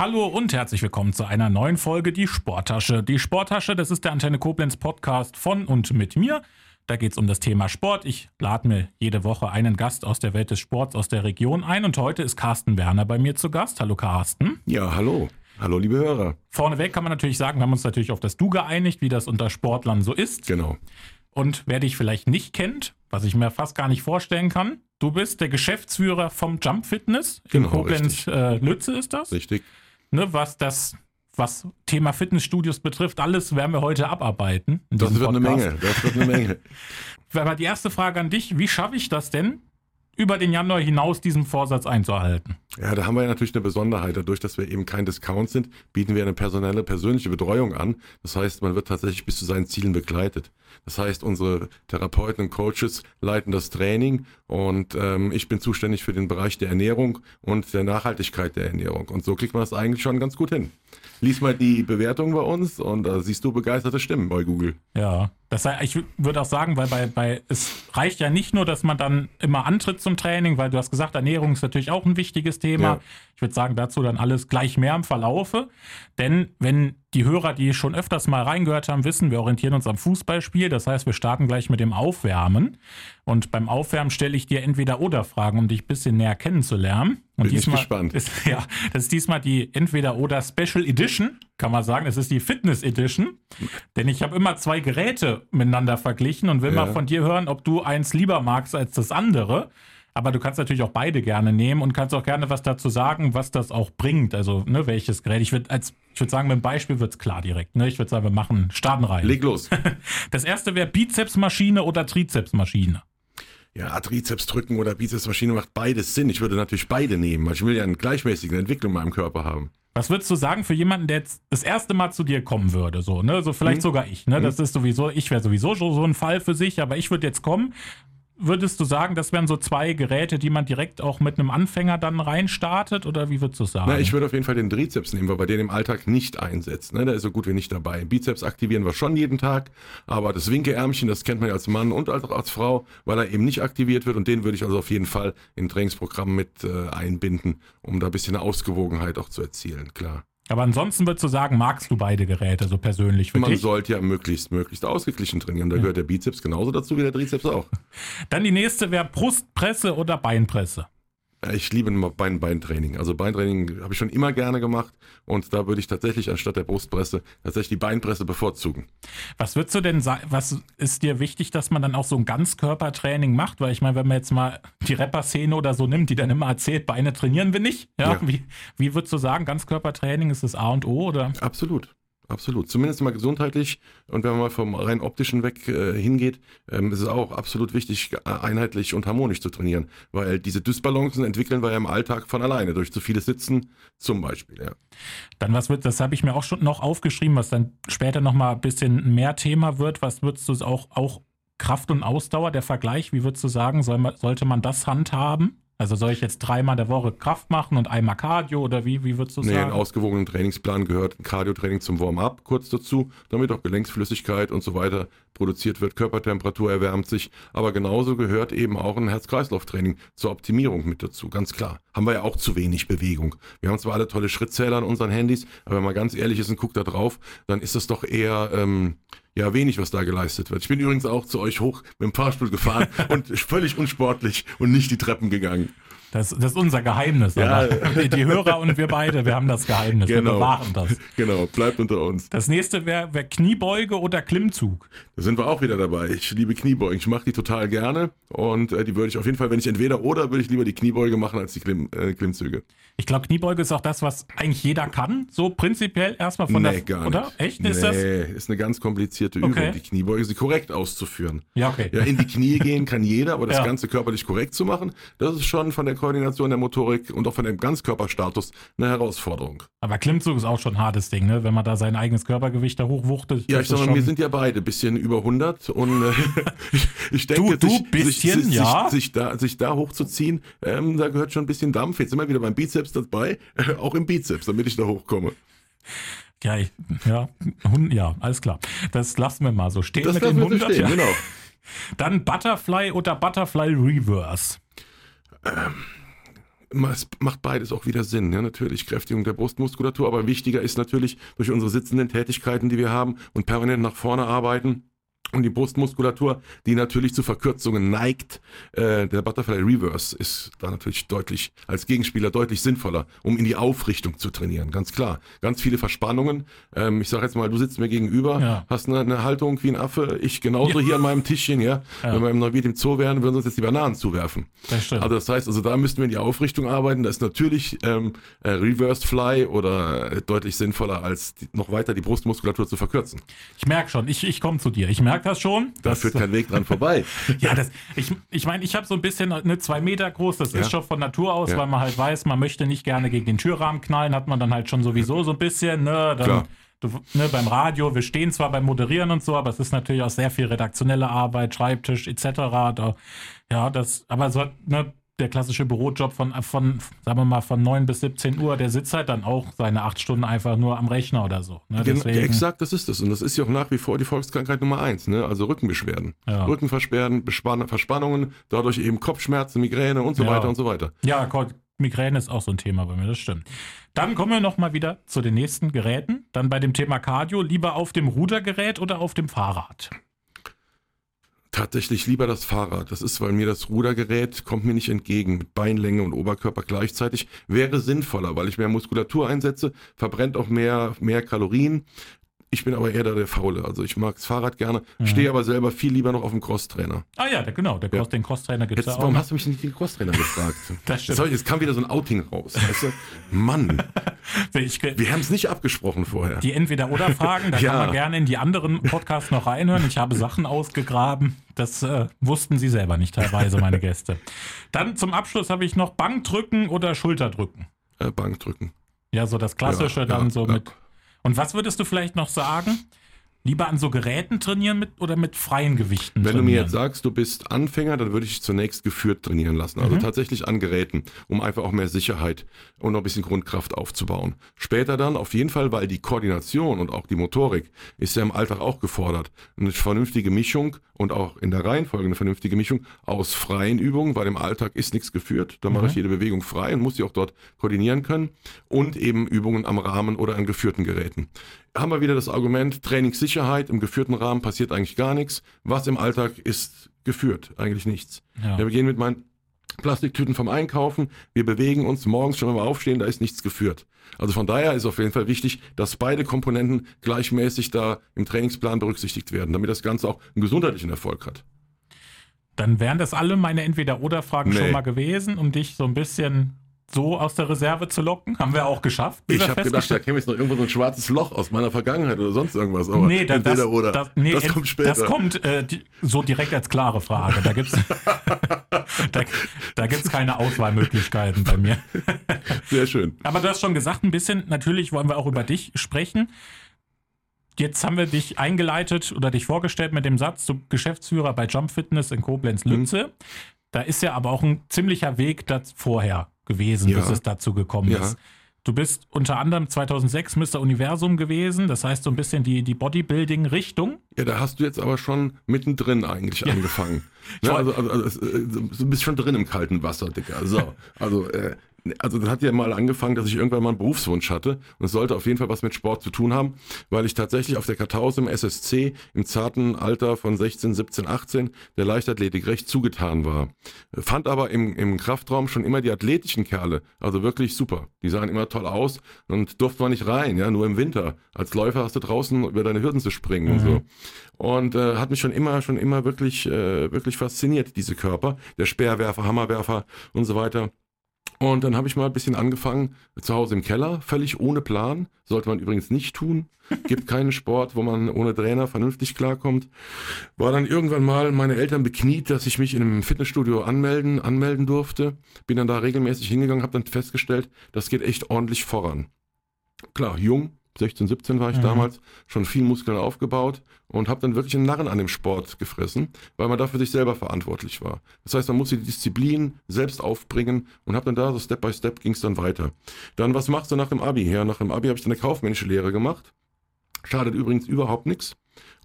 Hallo und herzlich willkommen zu einer neuen Folge Die Sporttasche. Die Sporttasche, das ist der Antenne Koblenz Podcast von und mit mir. Da geht es um das Thema Sport. Ich lade mir jede Woche einen Gast aus der Welt des Sports aus der Region ein und heute ist Carsten Werner bei mir zu Gast. Hallo Carsten. Ja, hallo. Hallo, liebe Hörer. Vorneweg kann man natürlich sagen, wir haben uns natürlich auf das Du geeinigt, wie das unter Sportlern so ist. Genau. Und wer dich vielleicht nicht kennt, was ich mir fast gar nicht vorstellen kann, du bist der Geschäftsführer vom Jump Fitness in Genau, Koblenz äh, Lütze ist das. Richtig. Ne, was das was Thema Fitnessstudios betrifft, alles werden wir heute abarbeiten. Das wird eine Podcast. Menge. Das wird eine Menge. Aber die erste Frage an dich, wie schaffe ich das denn, über den Januar hinaus diesen Vorsatz einzuhalten? Ja, da haben wir ja natürlich eine Besonderheit. Dadurch, dass wir eben kein Discount sind, bieten wir eine personelle, persönliche Betreuung an. Das heißt, man wird tatsächlich bis zu seinen Zielen begleitet. Das heißt, unsere Therapeuten und Coaches leiten das Training und ähm, ich bin zuständig für den Bereich der Ernährung und der Nachhaltigkeit der Ernährung. Und so kriegt man das eigentlich schon ganz gut hin. Lies mal die Bewertung bei uns und da siehst du begeisterte Stimmen bei Google. Ja, das heißt, ich würde auch sagen, weil bei, bei es reicht ja nicht nur, dass man dann immer antritt zum Training, weil du hast gesagt, Ernährung ist natürlich auch ein wichtiges Thema. Ja. Ich würde sagen, dazu dann alles gleich mehr im Verlaufe. Denn wenn die Hörer, die schon öfters mal reingehört haben, wissen, wir orientieren uns am Fußballspiel. Das heißt, wir starten gleich mit dem Aufwärmen. Und beim Aufwärmen stelle ich dir entweder oder Fragen, um dich ein bisschen näher kennenzulernen. Und Bin ich gespannt. Ist, ja, das ist diesmal die entweder oder Special Edition, kann man sagen. Es ist die Fitness Edition. Denn ich habe immer zwei Geräte miteinander verglichen und will Ja. mal von dir hören, ob du eins lieber magst als das andere. Aber du kannst natürlich auch beide gerne nehmen und kannst auch gerne was dazu sagen, was das auch bringt. Also, ne, welches Gerät. Ich würde als ich würde sagen, mit dem Beispiel wird es klar direkt. Ne? Ich würde sagen, wir machen starten rein. Leg los. Das erste wäre Bizepsmaschine oder Trizepsmaschine. Ja, Trizeps drücken oder Bizepsmaschine macht beides Sinn. Ich würde natürlich beide nehmen, weil ich will ja eine gleichmäßige Entwicklung in meinem Körper haben. Was würdest du sagen für jemanden, der jetzt das erste Mal zu dir kommen würde? So, ne? so vielleicht sogar ich. Ne? Das ist sowieso, ich wäre sowieso so so ein Fall für sich, aber ich würde jetzt kommen. Würdest du sagen, das wären so zwei Geräte, die man direkt auch mit einem Anfänger dann reinstartet? Oder wie würdest du sagen? Na, ich würde auf jeden Fall den Trizeps nehmen, weil wir den im Alltag nicht einsetzen. Ne? Der ist so gut wie nicht dabei. Bizeps aktivieren wir schon jeden Tag, aber das Winkeärmchen, das kennt man ja als Mann und als, als Frau, weil er eben nicht aktiviert wird und den würde ich also auf jeden Fall in Trainingsprogramm mit äh, einbinden, um da ein bisschen eine Ausgewogenheit auch zu erzielen, klar. Aber ansonsten würdest du sagen, magst du beide Geräte so persönlich für Man dich? sollte ja möglichst, möglichst ausgeglichen trainieren. Da gehört der Bizeps genauso dazu wie der Trizeps auch. Dann die nächste wäre Brustpresse oder Beinpresse. Ja, Ich liebe Bein Beintraining. Also Beintraining habe ich schon immer gerne gemacht und da würde ich tatsächlich anstatt der Brustpresse tatsächlich die Beinpresse bevorzugen. Was würdest du denn sagen, was ist dir wichtig, dass man dann auch so ein Ganzkörpertraining macht? Weil ich meine, wenn man jetzt mal die Rapper-Szene oder so nimmt, die dann immer erzählt, Beine trainieren wir nicht. Ja, Ja. Wie, wie würdest du sagen, Ganzkörpertraining ist das A und O oder? Absolut. Absolut. Zumindest mal gesundheitlich. Und wenn man mal vom rein optischen weg äh, hingeht, ähm, ist es auch absolut wichtig, äh, einheitlich und harmonisch zu trainieren. Weil diese Dysbalancen entwickeln wir ja im Alltag von alleine, durch zu vieles Sitzen zum Beispiel. Ja. Dann was wird, das habe ich mir auch schon noch aufgeschrieben, was dann später nochmal ein bisschen mehr Thema wird. Was würdest du auch, auch Kraft und Ausdauer, der Vergleich, wie würdest du sagen, soll man, sollte man das handhaben? Also soll ich jetzt dreimal der Woche Kraft machen und einmal Cardio oder wie, wie würdest du Nee, einen sagen? ausgewogenen Trainingsplan gehört ein Cardio-Training zum Warm-up kurz dazu, damit auch Gelenksflüssigkeit und so weiter produziert wird, Körpertemperatur erwärmt sich. Aber genauso gehört eben auch ein Herz-Kreislauf-Training zur Optimierung mit dazu, ganz klar. Haben wir ja auch zu wenig Bewegung. Wir haben zwar alle tolle Schrittzähler an unseren Handys, aber wenn man ganz ehrlich ist und guckt da drauf, dann ist das doch eher ähm, ja wenig, was da geleistet wird. Ich bin übrigens auch zu euch hoch mit dem Fahrstuhl gefahren und völlig unsportlich und nicht die Treppen gegangen. Das, das ist unser Geheimnis. Ja. aber Die, die Hörer und wir beide, wir haben das Geheimnis. Wir bewahren das. Genau, bleibt unter uns. Das nächste wäre wär Kniebeuge oder Klimmzug. Da sind wir auch wieder dabei. Ich liebe Kniebeugen. Ich mache die total gerne und äh, die würde ich auf jeden Fall, wenn ich entweder oder, würde ich lieber die Kniebeuge machen als die Klimm, äh, Klimmzüge. Ich glaube, Kniebeuge ist auch das, was eigentlich jeder kann. So prinzipiell erstmal von nee, der. gar oder? nicht. Echt? Nee, Ist das? ist eine ganz komplizierte Okay. Übung, die Kniebeuge, sie korrekt auszuführen. Ja, okay. Ja, in die Knie gehen kann jeder, aber das Ja. Ganze körperlich korrekt zu machen, das ist schon von der Koordination der Motorik und auch von dem Ganzkörperstatus eine Herausforderung. Aber Klimmzug ist auch schon ein hartes Ding, ne? Wenn man da sein eigenes Körpergewicht da hochwuchtet. Ja, ich sag ist mal, wir sind ja beide ein bisschen über 100 und äh, ich, ich denke, Du- du sich, bisschen, sich, ja. sich, sich, da, sich da hochzuziehen, ähm, da gehört schon ein bisschen Dampf. Jetzt sind wir wieder beim Bizeps dabei, äh, auch im Bizeps, damit ich da hochkomme. Ja, ich, ja, ja, alles klar. Das lassen wir mal so stehen Das mit den wir so 100. stehen, ja. genau. Dann Butterfly oder Butterfly Reverse. Es macht beides auch wieder Sinn. Ja, natürlich Kräftigung der Brustmuskulatur, aber wichtiger ist natürlich durch unsere sitzenden Tätigkeiten, die wir haben und permanent nach vorne arbeiten und die Brustmuskulatur, die natürlich zu Verkürzungen neigt. Äh, der Butterfly Reverse ist da natürlich deutlich als Gegenspieler deutlich sinnvoller, um in die Aufrichtung zu trainieren. Ganz klar. Ganz viele Verspannungen. Ähm, ich sage jetzt mal, du sitzt mir gegenüber, ja. hast eine, eine, Haltung wie ein Affe. Ich genauso ja. hier an meinem Tischchen. Ja? ja. Wenn wir im Neuwied im Zoo wären, würden wir uns jetzt die Bananen zuwerfen. Das stimmt. Also das heißt, also da müssten wir in die Aufrichtung arbeiten. Das ist natürlich ähm, äh, Reverse Fly oder äh, deutlich sinnvoller, als die, noch weiter die Brustmuskulatur zu verkürzen. Ich merke schon, ich, ich komme zu dir. Ich merke merkt das schon. Da führt kein Weg dran vorbei. ja, das, ich, ich meine, ich habe so ein bisschen eine zwei Meter groß, das ja. ist schon von Natur aus, ja. weil man halt weiß, man möchte nicht gerne gegen den Türrahmen knallen, hat man dann halt schon sowieso so ein bisschen, ne, dann, Klar. Du, ne, beim Radio, wir stehen zwar beim Moderieren und so, aber es ist natürlich auch sehr viel redaktionelle Arbeit, Schreibtisch etc. Da, ja, das, aber so, ne, der klassische Bürojob von, von, sagen wir mal, von 9 bis 17 Uhr, der sitzt halt dann auch seine acht Stunden einfach nur am Rechner oder so. Ne? Deswegen, exakt, das ist es. Und das ist ja auch nach wie vor die Volkskrankheit Nummer eins, ne? Also Rückenbeschwerden. Ja. Rückenversperren, Verspannungen, dadurch eben Kopfschmerzen, Migräne und so ja. weiter und so weiter. Ja, Migräne ist auch so ein Thema bei mir, das stimmt. Dann kommen wir nochmal wieder zu den nächsten Geräten. Dann bei dem Thema Cardio, lieber auf dem Rudergerät oder auf dem Fahrrad? Tatsächlich lieber das Fahrrad. Das ist, weil mir das Rudergerät kommt mir nicht entgegen. Mit Beinlänge und Oberkörper gleichzeitig wäre sinnvoller, weil ich mehr Muskulatur einsetze, verbrennt auch mehr, mehr Kalorien. Ich bin aber eher da der Faule. Also ich mag das Fahrrad gerne, mhm. stehe aber selber viel lieber noch auf dem Crosstrainer. Ah ja, der, genau, der Cross, ja. den Crosstrainer gibt es ja auch. Warum hast du mich nicht den Crosstrainer gefragt? das stimmt. Jetzt kam wieder so ein Outing raus. Weißt du? Mann. ich, Wir haben es nicht abgesprochen vorher. Die Entweder-Oder-Fragen, da ja. kann man gerne in die anderen Podcasts noch reinhören. Ich habe Sachen ausgegraben. Das äh, wussten sie selber nicht teilweise, meine Gäste. Dann zum Abschluss habe ich noch Bankdrücken oder Schulterdrücken. Äh, Bankdrücken. Ja, so das Klassische dann so mit und was würdest du vielleicht noch sagen? Lieber an so Geräten trainieren mit oder mit freien Gewichten? Wenn trainieren? du mir jetzt sagst, du bist Anfänger, dann würde ich zunächst geführt trainieren lassen. Also mhm. tatsächlich an Geräten, um einfach auch mehr Sicherheit und noch ein bisschen Grundkraft aufzubauen. Später dann auf jeden Fall, weil die Koordination und auch die Motorik ist ja im Alltag auch gefordert. Eine vernünftige Mischung und auch in der Reihenfolge eine vernünftige Mischung aus freien Übungen, weil im Alltag ist nichts geführt. Da mhm. mache ich jede Bewegung frei und muss sie auch dort koordinieren können. Und eben Übungen am Rahmen oder an geführten Geräten haben wir wieder das Argument, Trainingssicherheit im geführten Rahmen passiert eigentlich gar nichts. Was im Alltag ist geführt? Eigentlich nichts. Ja. wir gehen mit meinen Plastiktüten vom Einkaufen, wir bewegen uns morgens schon, wenn wir aufstehen, da ist nichts geführt. Also von daher ist auf jeden Fall wichtig, dass beide Komponenten gleichmäßig da im Trainingsplan berücksichtigt werden, damit das Ganze auch einen gesundheitlichen Erfolg hat. Dann wären das alle meine Entweder-Oder-Fragen nee. schon mal gewesen, um dich so ein bisschen so aus der Reserve zu locken. Haben wir auch geschafft. Ich habe gedacht, da käme jetzt noch irgendwo so ein schwarzes Loch aus meiner Vergangenheit oder sonst irgendwas. Aber nee, das, das, oder. Das, nee, das kommt später. Das kommt äh, die, so direkt als klare Frage. Da gibt es da, da gibt's keine Auswahlmöglichkeiten bei mir. Sehr schön. Aber du hast schon gesagt, ein bisschen, natürlich wollen wir auch über dich sprechen. Jetzt haben wir dich eingeleitet oder dich vorgestellt mit dem Satz, du Geschäftsführer bei Jump Fitness in Koblenz-Lütze. Mhm. Da ist ja aber auch ein ziemlicher Weg vorher gewesen, ja. bis es dazu gekommen ja. ist. Du bist unter anderem 2006 Mr. Universum gewesen, das heißt so ein bisschen die, die Bodybuilding-Richtung. Ja, da hast du jetzt aber schon mittendrin eigentlich ja. angefangen. Ne? Also, also, also, du bist schon drin im kalten Wasser, Dicker. So, also äh, also das hat ja mal angefangen, dass ich irgendwann mal einen Berufswunsch hatte und es sollte auf jeden Fall was mit Sport zu tun haben, weil ich tatsächlich auf der Kartause im SSC im zarten Alter von 16, 17, 18 der Leichtathletik recht zugetan war. Fand aber im, im Kraftraum schon immer die athletischen Kerle, also wirklich super. Die sahen immer toll aus und durfte man nicht rein, ja, nur im Winter. Als Läufer hast du draußen über deine Hürden zu springen mhm. und so. Und äh, hat mich schon immer, schon immer wirklich, äh, wirklich fasziniert, diese Körper. Der Speerwerfer, Hammerwerfer und so weiter. Und dann habe ich mal ein bisschen angefangen, zu Hause im Keller, völlig ohne Plan. Sollte man übrigens nicht tun. Gibt keinen Sport, wo man ohne Trainer vernünftig klarkommt. War dann irgendwann mal meine Eltern bekniet, dass ich mich in einem Fitnessstudio anmelden, anmelden durfte. Bin dann da regelmäßig hingegangen, habe dann festgestellt, das geht echt ordentlich voran. Klar, jung, 16, 17 war ich mhm. damals, schon viel Muskeln aufgebaut und habe dann wirklich einen Narren an dem Sport gefressen, weil man dafür sich selber verantwortlich war. Das heißt, man musste die Disziplin selbst aufbringen und habe dann da so Step by Step ging es dann weiter. Dann, was machst du nach dem Abi? Ja, nach dem Abi habe ich dann eine kaufmännische Lehre gemacht Schadet übrigens überhaupt nichts.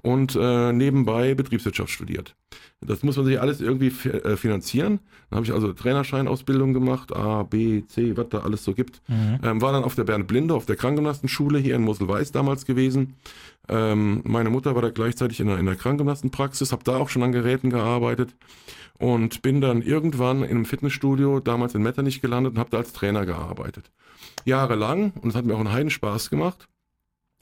Und äh, nebenbei Betriebswirtschaft studiert. Das muss man sich alles irgendwie äh, finanzieren. Dann habe ich also Trainerscheinausbildung gemacht, A, B, C, was da alles so gibt. Mhm. Ähm, war dann auf der Bernd Blinde, auf der Krankengymnastenschule hier in Mosel-Weiß damals gewesen. Ähm, meine Mutter war da gleichzeitig in der, in der Krankengymnastenpraxis, habe da auch schon an Geräten gearbeitet und bin dann irgendwann in einem Fitnessstudio, damals in Metternich gelandet und habe da als Trainer gearbeitet. Jahrelang und es hat mir auch einen Heidenspaß gemacht.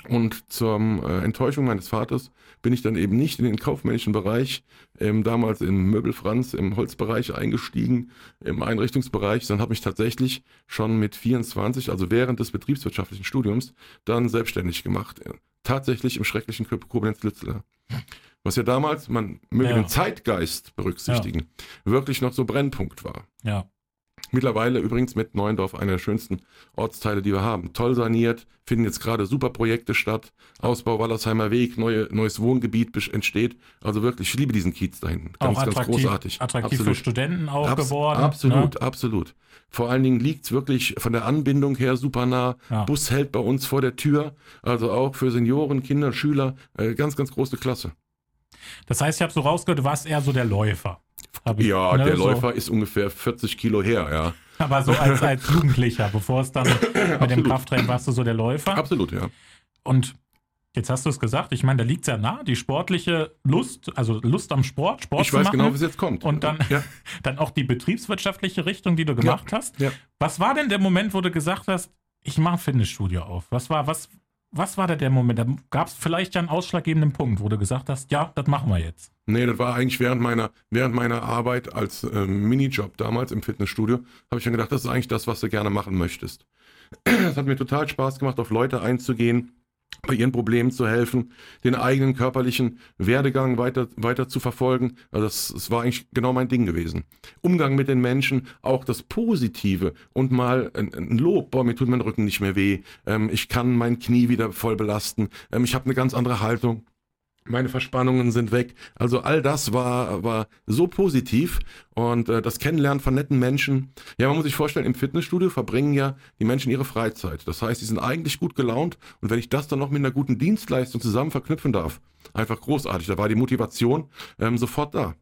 Und zur äh, Enttäuschung meines Vaters bin ich dann eben nicht in den kaufmännischen Bereich, ähm, damals im Möbel Franz, im Holzbereich eingestiegen, im Einrichtungsbereich, sondern habe mich tatsächlich schon mit 24, also während des betriebswirtschaftlichen Studiums, dann selbstständig gemacht. Äh, tatsächlich im schrecklichen Koblenz-Lützler. Was ja damals, man möge ja. den Zeitgeist berücksichtigen, ja. wirklich noch so Brennpunkt war. Ja. Mittlerweile übrigens mit Neuendorf einer der schönsten Ortsteile, die wir haben. Toll saniert, finden jetzt gerade super Projekte statt. Ausbau Wallersheimer Weg, neue, neues Wohngebiet entsteht. Also wirklich, ich liebe diesen Kiez da hinten. Ganz, auch ganz großartig. Attraktiv absolut. für Studenten auch Abs geworden. Absolut, ne? absolut. Vor allen Dingen liegt es wirklich von der Anbindung her super nah. Ja. Bus hält bei uns vor der Tür. Also auch für Senioren, Kinder, Schüler. Äh, ganz, ganz große Klasse. Das heißt, ich habe so rausgehört, du warst eher so der Läufer. Ich, ja, ne, der so. Läufer ist ungefähr 40 Kilo her, ja. Aber so als, als Jugendlicher, bevor es dann mit dem Krafttraining warst du so der Läufer. Absolut, ja. Und jetzt hast du es gesagt, ich meine, da liegt es ja nah, die sportliche Lust, also Lust am Sport, Sport ich zu machen. Weiß genau, wie es jetzt kommt. Und dann, ja. dann auch die betriebswirtschaftliche Richtung, die du gemacht ja. hast. Ja. Was war denn der Moment, wo du gesagt hast, ich mache ein Fitnessstudio auf? Was war, was, was war da der Moment? Da gab es vielleicht ja einen ausschlaggebenden Punkt, wo du gesagt hast, ja, das machen wir jetzt. Nee, das war eigentlich während meiner, während meiner Arbeit als äh, Minijob damals im Fitnessstudio, habe ich dann gedacht, das ist eigentlich das, was du gerne machen möchtest. Es hat mir total Spaß gemacht, auf Leute einzugehen, bei ihren Problemen zu helfen, den eigenen körperlichen Werdegang weiter, weiter zu verfolgen. Also das, das war eigentlich genau mein Ding gewesen. Umgang mit den Menschen, auch das Positive und mal ein, ein Lob, boah, mir tut mein Rücken nicht mehr weh, ähm, ich kann mein Knie wieder voll belasten, ähm, ich habe eine ganz andere Haltung meine Verspannungen sind weg. Also all das war, war so positiv und äh, das Kennenlernen von netten Menschen. Ja, man muss sich vorstellen, im Fitnessstudio verbringen ja die Menschen ihre Freizeit. Das heißt, sie sind eigentlich gut gelaunt und wenn ich das dann noch mit einer guten Dienstleistung zusammen verknüpfen darf, einfach großartig. Da war die Motivation ähm, sofort da.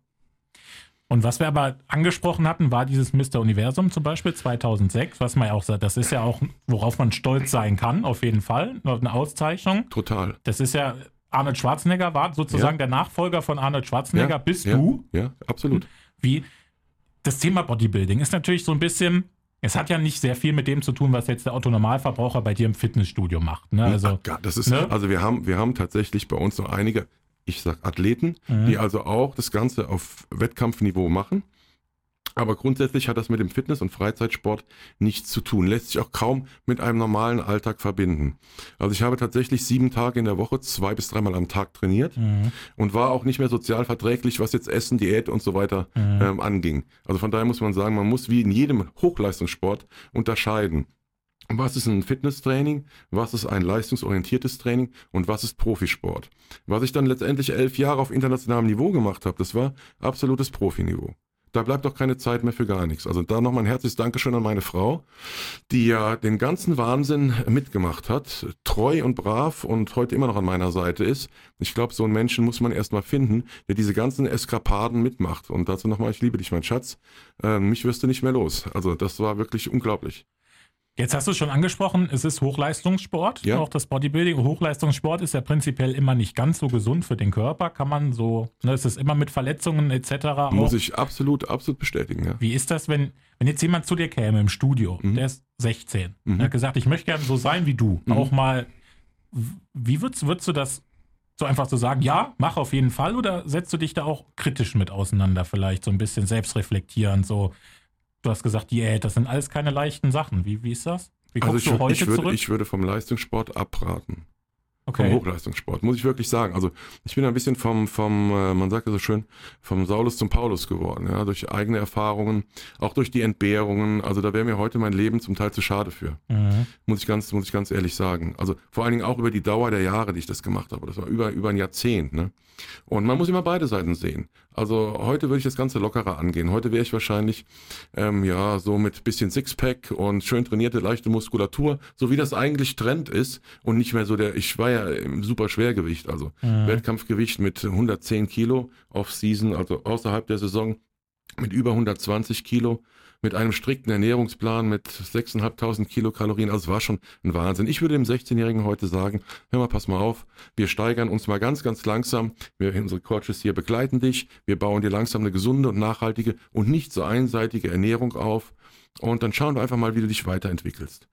Und was wir aber angesprochen hatten, war dieses Mr. Universum zum Beispiel 2006, was man ja auch sagt, das ist ja auch, worauf man stolz sein kann, auf jeden Fall, eine Auszeichnung. Total. Das ist ja Arnold Schwarzenegger war sozusagen ja. der Nachfolger von Arnold Schwarzenegger. Ja. Bist ja. du? Ja, absolut. Wie das Thema Bodybuilding ist natürlich so ein bisschen. Es hat ja nicht sehr viel mit dem zu tun, was jetzt der Autonormalverbraucher bei dir im Fitnessstudio macht. Ne? Also, Ach, das ist, ne? also wir haben, wir haben tatsächlich bei uns noch einige, ich sag Athleten, mhm. die also auch das Ganze auf Wettkampfniveau machen. Aber grundsätzlich hat das mit dem Fitness- und Freizeitsport nichts zu tun, lässt sich auch kaum mit einem normalen Alltag verbinden. Also ich habe tatsächlich sieben Tage in der Woche, zwei bis dreimal am Tag trainiert mhm. und war auch nicht mehr sozial verträglich, was jetzt Essen, Diät und so weiter mhm. ähm, anging. Also von daher muss man sagen, man muss wie in jedem Hochleistungssport unterscheiden. Was ist ein Fitnesstraining? Was ist ein leistungsorientiertes Training? Und was ist Profisport? Was ich dann letztendlich elf Jahre auf internationalem Niveau gemacht habe, das war absolutes Profiniveau da bleibt doch keine Zeit mehr für gar nichts. Also da nochmal ein herzliches Dankeschön an meine Frau, die ja den ganzen Wahnsinn mitgemacht hat, treu und brav und heute immer noch an meiner Seite ist. Ich glaube, so einen Menschen muss man erstmal finden, der diese ganzen Eskapaden mitmacht. Und dazu nochmal, ich liebe dich, mein Schatz. Äh, mich wirst du nicht mehr los. Also das war wirklich unglaublich. Jetzt hast du schon angesprochen, es ist Hochleistungssport, ja. auch das Bodybuilding. Hochleistungssport ist ja prinzipiell immer nicht ganz so gesund für den Körper. Kann man so, ne, es ist immer mit Verletzungen etc. Muss ich absolut, absolut bestätigen. Ja. Wie ist das, wenn, wenn jetzt jemand zu dir käme im Studio, mhm. der ist 16, mhm. der hat gesagt, ich möchte gerne so sein wie du, mhm. auch mal, wie würdest, würdest du das so einfach so sagen, ja, mach auf jeden Fall oder setzt du dich da auch kritisch mit auseinander vielleicht, so ein bisschen selbstreflektierend, so Du hast gesagt, Diät, das sind alles keine leichten Sachen. Wie, wie ist das? Wie also ich, ich, würde, ich würde vom Leistungssport abraten. Okay. Vom Hochleistungssport, muss ich wirklich sagen. Also ich bin ein bisschen vom, vom äh, man sagt ja so schön, vom Saulus zum Paulus geworden, ja, durch eigene Erfahrungen, auch durch die Entbehrungen. Also da wäre mir heute mein Leben zum Teil zu schade für. Mhm. Muss ich ganz, muss ich ganz ehrlich sagen. Also vor allen Dingen auch über die Dauer der Jahre, die ich das gemacht habe. Das war über, über ein Jahrzehnt, ne? Und man muss immer beide Seiten sehen. Also heute würde ich das Ganze lockerer angehen. Heute wäre ich wahrscheinlich ähm, ja so mit bisschen Sixpack und schön trainierte leichte Muskulatur, so wie das eigentlich Trend ist und nicht mehr so der. Ich war ja im super Schwergewicht, also mhm. Wettkampfgewicht mit 110 Kilo Off-Season, also außerhalb der Saison mit über 120 Kilo mit einem strikten Ernährungsplan mit 6.500 Kilokalorien. Also es war schon ein Wahnsinn. Ich würde dem 16-Jährigen heute sagen, hör mal, pass mal auf, wir steigern uns mal ganz, ganz langsam. Wir, unsere Coaches hier begleiten dich. Wir bauen dir langsam eine gesunde und nachhaltige und nicht so einseitige Ernährung auf. Und dann schauen wir einfach mal, wie du dich weiterentwickelst.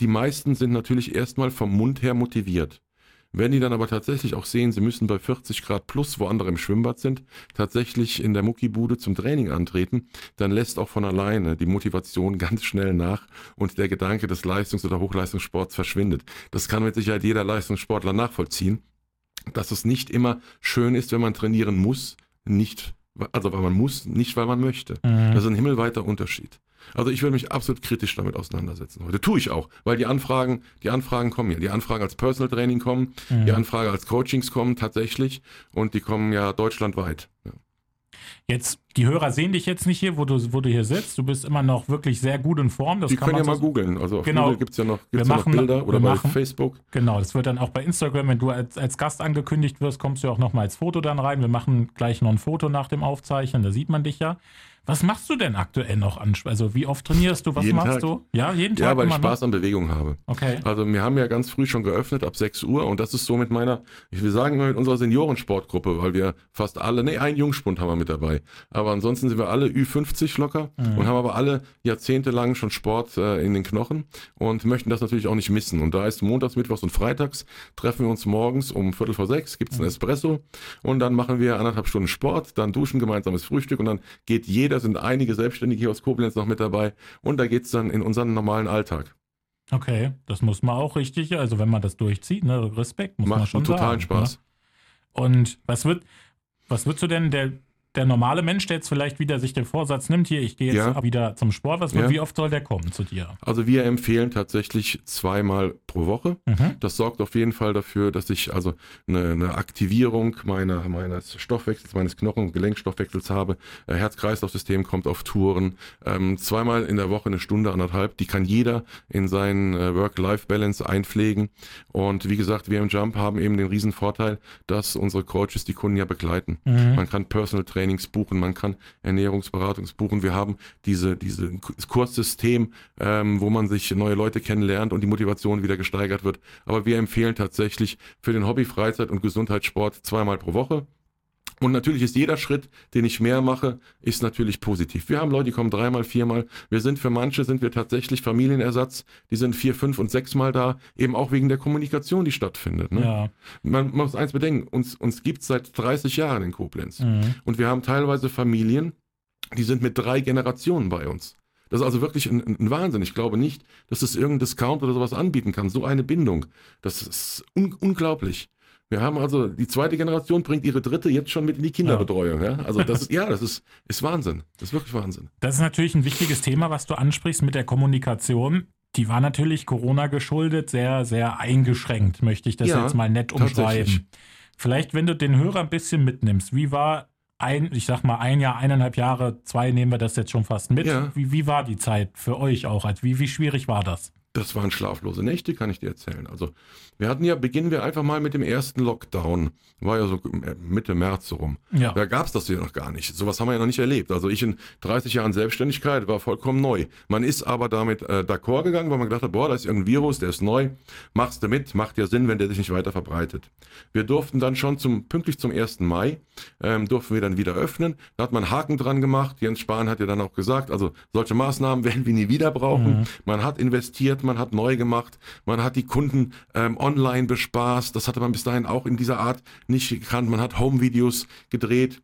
Die meisten sind natürlich erstmal vom Mund her motiviert. Wenn die dann aber tatsächlich auch sehen, sie müssen bei 40 Grad plus, wo andere im Schwimmbad sind, tatsächlich in der Muckibude zum Training antreten, dann lässt auch von alleine die Motivation ganz schnell nach und der Gedanke des Leistungs- oder Hochleistungssports verschwindet. Das kann mit Sicherheit jeder Leistungssportler nachvollziehen, dass es nicht immer schön ist, wenn man trainieren muss, nicht, also weil man muss, nicht weil man möchte. Mhm. Das ist ein himmelweiter Unterschied. Also ich würde mich absolut kritisch damit auseinandersetzen heute. Tue ich auch, weil die Anfragen, die Anfragen kommen ja. Die Anfragen als Personal Training kommen, mhm. die Anfragen als Coachings kommen tatsächlich und die kommen ja deutschlandweit. Ja. Jetzt, die Hörer sehen dich jetzt nicht hier, wo du, wo du hier sitzt. Du bist immer noch wirklich sehr gut in Form. Das die können ja mal googeln. Also auf genau. Google gibt es ja noch, gibt's ja machen, noch Bilder oder bei machen, Facebook. Genau, das wird dann auch bei Instagram, wenn du als, als Gast angekündigt wirst, kommst du auch noch mal als Foto dann rein. Wir machen gleich noch ein Foto nach dem Aufzeichnen, da sieht man dich ja. Was machst du denn aktuell noch an? Also wie oft trainierst du? Was jeden machst Tag. du? Ja, jeden Tag. Ja, weil ich Spaß noch? an Bewegung habe. Okay. Also wir haben ja ganz früh schon geöffnet ab 6 Uhr und das ist so mit meiner, ich will sagen, mit unserer Seniorensportgruppe, weil wir fast alle, nee, einen Jungspund haben wir mit dabei. Aber ansonsten sind wir alle Ü50 locker mhm. und haben aber alle jahrzehntelang schon Sport äh, in den Knochen und möchten das natürlich auch nicht missen. Und da ist montags, mittwochs und freitags treffen wir uns morgens um Viertel vor sechs, gibt es ein mhm. Espresso und dann machen wir anderthalb Stunden Sport, dann duschen, gemeinsames Frühstück und dann geht jeder da sind einige Selbstständige hier aus Koblenz noch mit dabei und da geht es dann in unseren normalen Alltag. Okay, das muss man auch richtig, also wenn man das durchzieht, ne, Respekt muss Macht man schon totalen sagen, Spaß. Ne? Und was wird, was würdest du denn der der normale Mensch, der jetzt vielleicht wieder sich den Vorsatz nimmt, hier, ich gehe jetzt ja. wieder zum Sport, was, ja. wie oft soll der kommen zu dir? Also wir empfehlen tatsächlich zweimal pro Woche. Mhm. Das sorgt auf jeden Fall dafür, dass ich also eine, eine Aktivierung meiner, meines Stoffwechsels, meines Knochen- und Gelenkstoffwechsels habe. Äh, Herz-Kreislauf-System kommt auf Touren. Ähm, zweimal in der Woche eine Stunde, anderthalb, die kann jeder in seinen äh, Work-Life-Balance einpflegen. Und wie gesagt, wir im Jump haben eben den riesen Vorteil, dass unsere Coaches die Kunden ja begleiten. Mhm. Man kann Personal Training Trainings buchen, man kann Ernährungsberatungs buchen. Wir haben diese, diese Kurssystem, ähm, wo man sich neue Leute kennenlernt und die Motivation wieder gesteigert wird. Aber wir empfehlen tatsächlich für den Hobby, Freizeit und Gesundheitssport zweimal pro Woche. Und natürlich ist jeder Schritt, den ich mehr mache, ist natürlich positiv. Wir haben Leute, die kommen dreimal, viermal. Wir sind für manche sind wir tatsächlich Familienersatz. Die sind vier, fünf und sechsmal da, eben auch wegen der Kommunikation, die stattfindet. Ne? Ja. Man, man, muss eins bedenken, uns, uns gibt es seit 30 Jahren in Koblenz. Mhm. Und wir haben teilweise Familien, die sind mit drei Generationen bei uns. Das ist also wirklich ein, ein Wahnsinn. Ich glaube nicht, dass es irgendein Discount oder sowas anbieten kann. So eine Bindung. Das ist un unglaublich. Wir haben also, die zweite Generation bringt ihre dritte jetzt schon mit in die Kinderbetreuung. Ja? Also das ist, ja, das ist, ist Wahnsinn. Das ist wirklich Wahnsinn. Das ist natürlich ein wichtiges Thema, was du ansprichst mit der Kommunikation. Die war natürlich Corona geschuldet, sehr, sehr eingeschränkt, möchte ich das ja, jetzt mal nett umschreiben. Vielleicht, wenn du den Hörer ein bisschen mitnimmst, wie war ein, ich sag mal, ein Jahr, eineinhalb Jahre, zwei nehmen wir das jetzt schon fast mit. Ja. Wie, wie war die Zeit für euch auch? Also wie, wie schwierig war das? Das waren schlaflose Nächte, kann ich dir erzählen. Also, wir hatten ja, beginnen wir einfach mal mit dem ersten Lockdown. War ja so äh, Mitte März so rum. Ja. Da gab es das ja noch gar nicht. Sowas haben wir ja noch nicht erlebt. Also, ich in 30 Jahren Selbstständigkeit war vollkommen neu. Man ist aber damit äh, d'accord gegangen, weil man gedacht hat, boah, da ist irgendein Virus, der ist neu. Machst du mit, macht ja Sinn, wenn der sich nicht weiter verbreitet. Wir durften dann schon zum, pünktlich zum 1. Mai, ähm, durften wir dann wieder öffnen. Da hat man Haken dran gemacht. Jens Spahn hat ja dann auch gesagt, also solche Maßnahmen werden wir nie wieder brauchen. Mhm. Man hat investiert man hat neu gemacht, man hat die Kunden ähm, online bespaßt. Das hatte man bis dahin auch in dieser Art nicht gekannt. Man hat Home-Videos gedreht.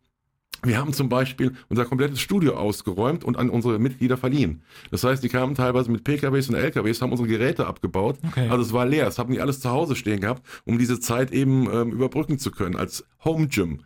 Wir haben zum Beispiel unser komplettes Studio ausgeräumt und an unsere Mitglieder verliehen. Das heißt, die kamen teilweise mit PKWs und LKWs, haben unsere Geräte abgebaut. Okay. Also es war leer. Das haben die alles zu Hause stehen gehabt, um diese Zeit eben ähm, überbrücken zu können als Home Gym.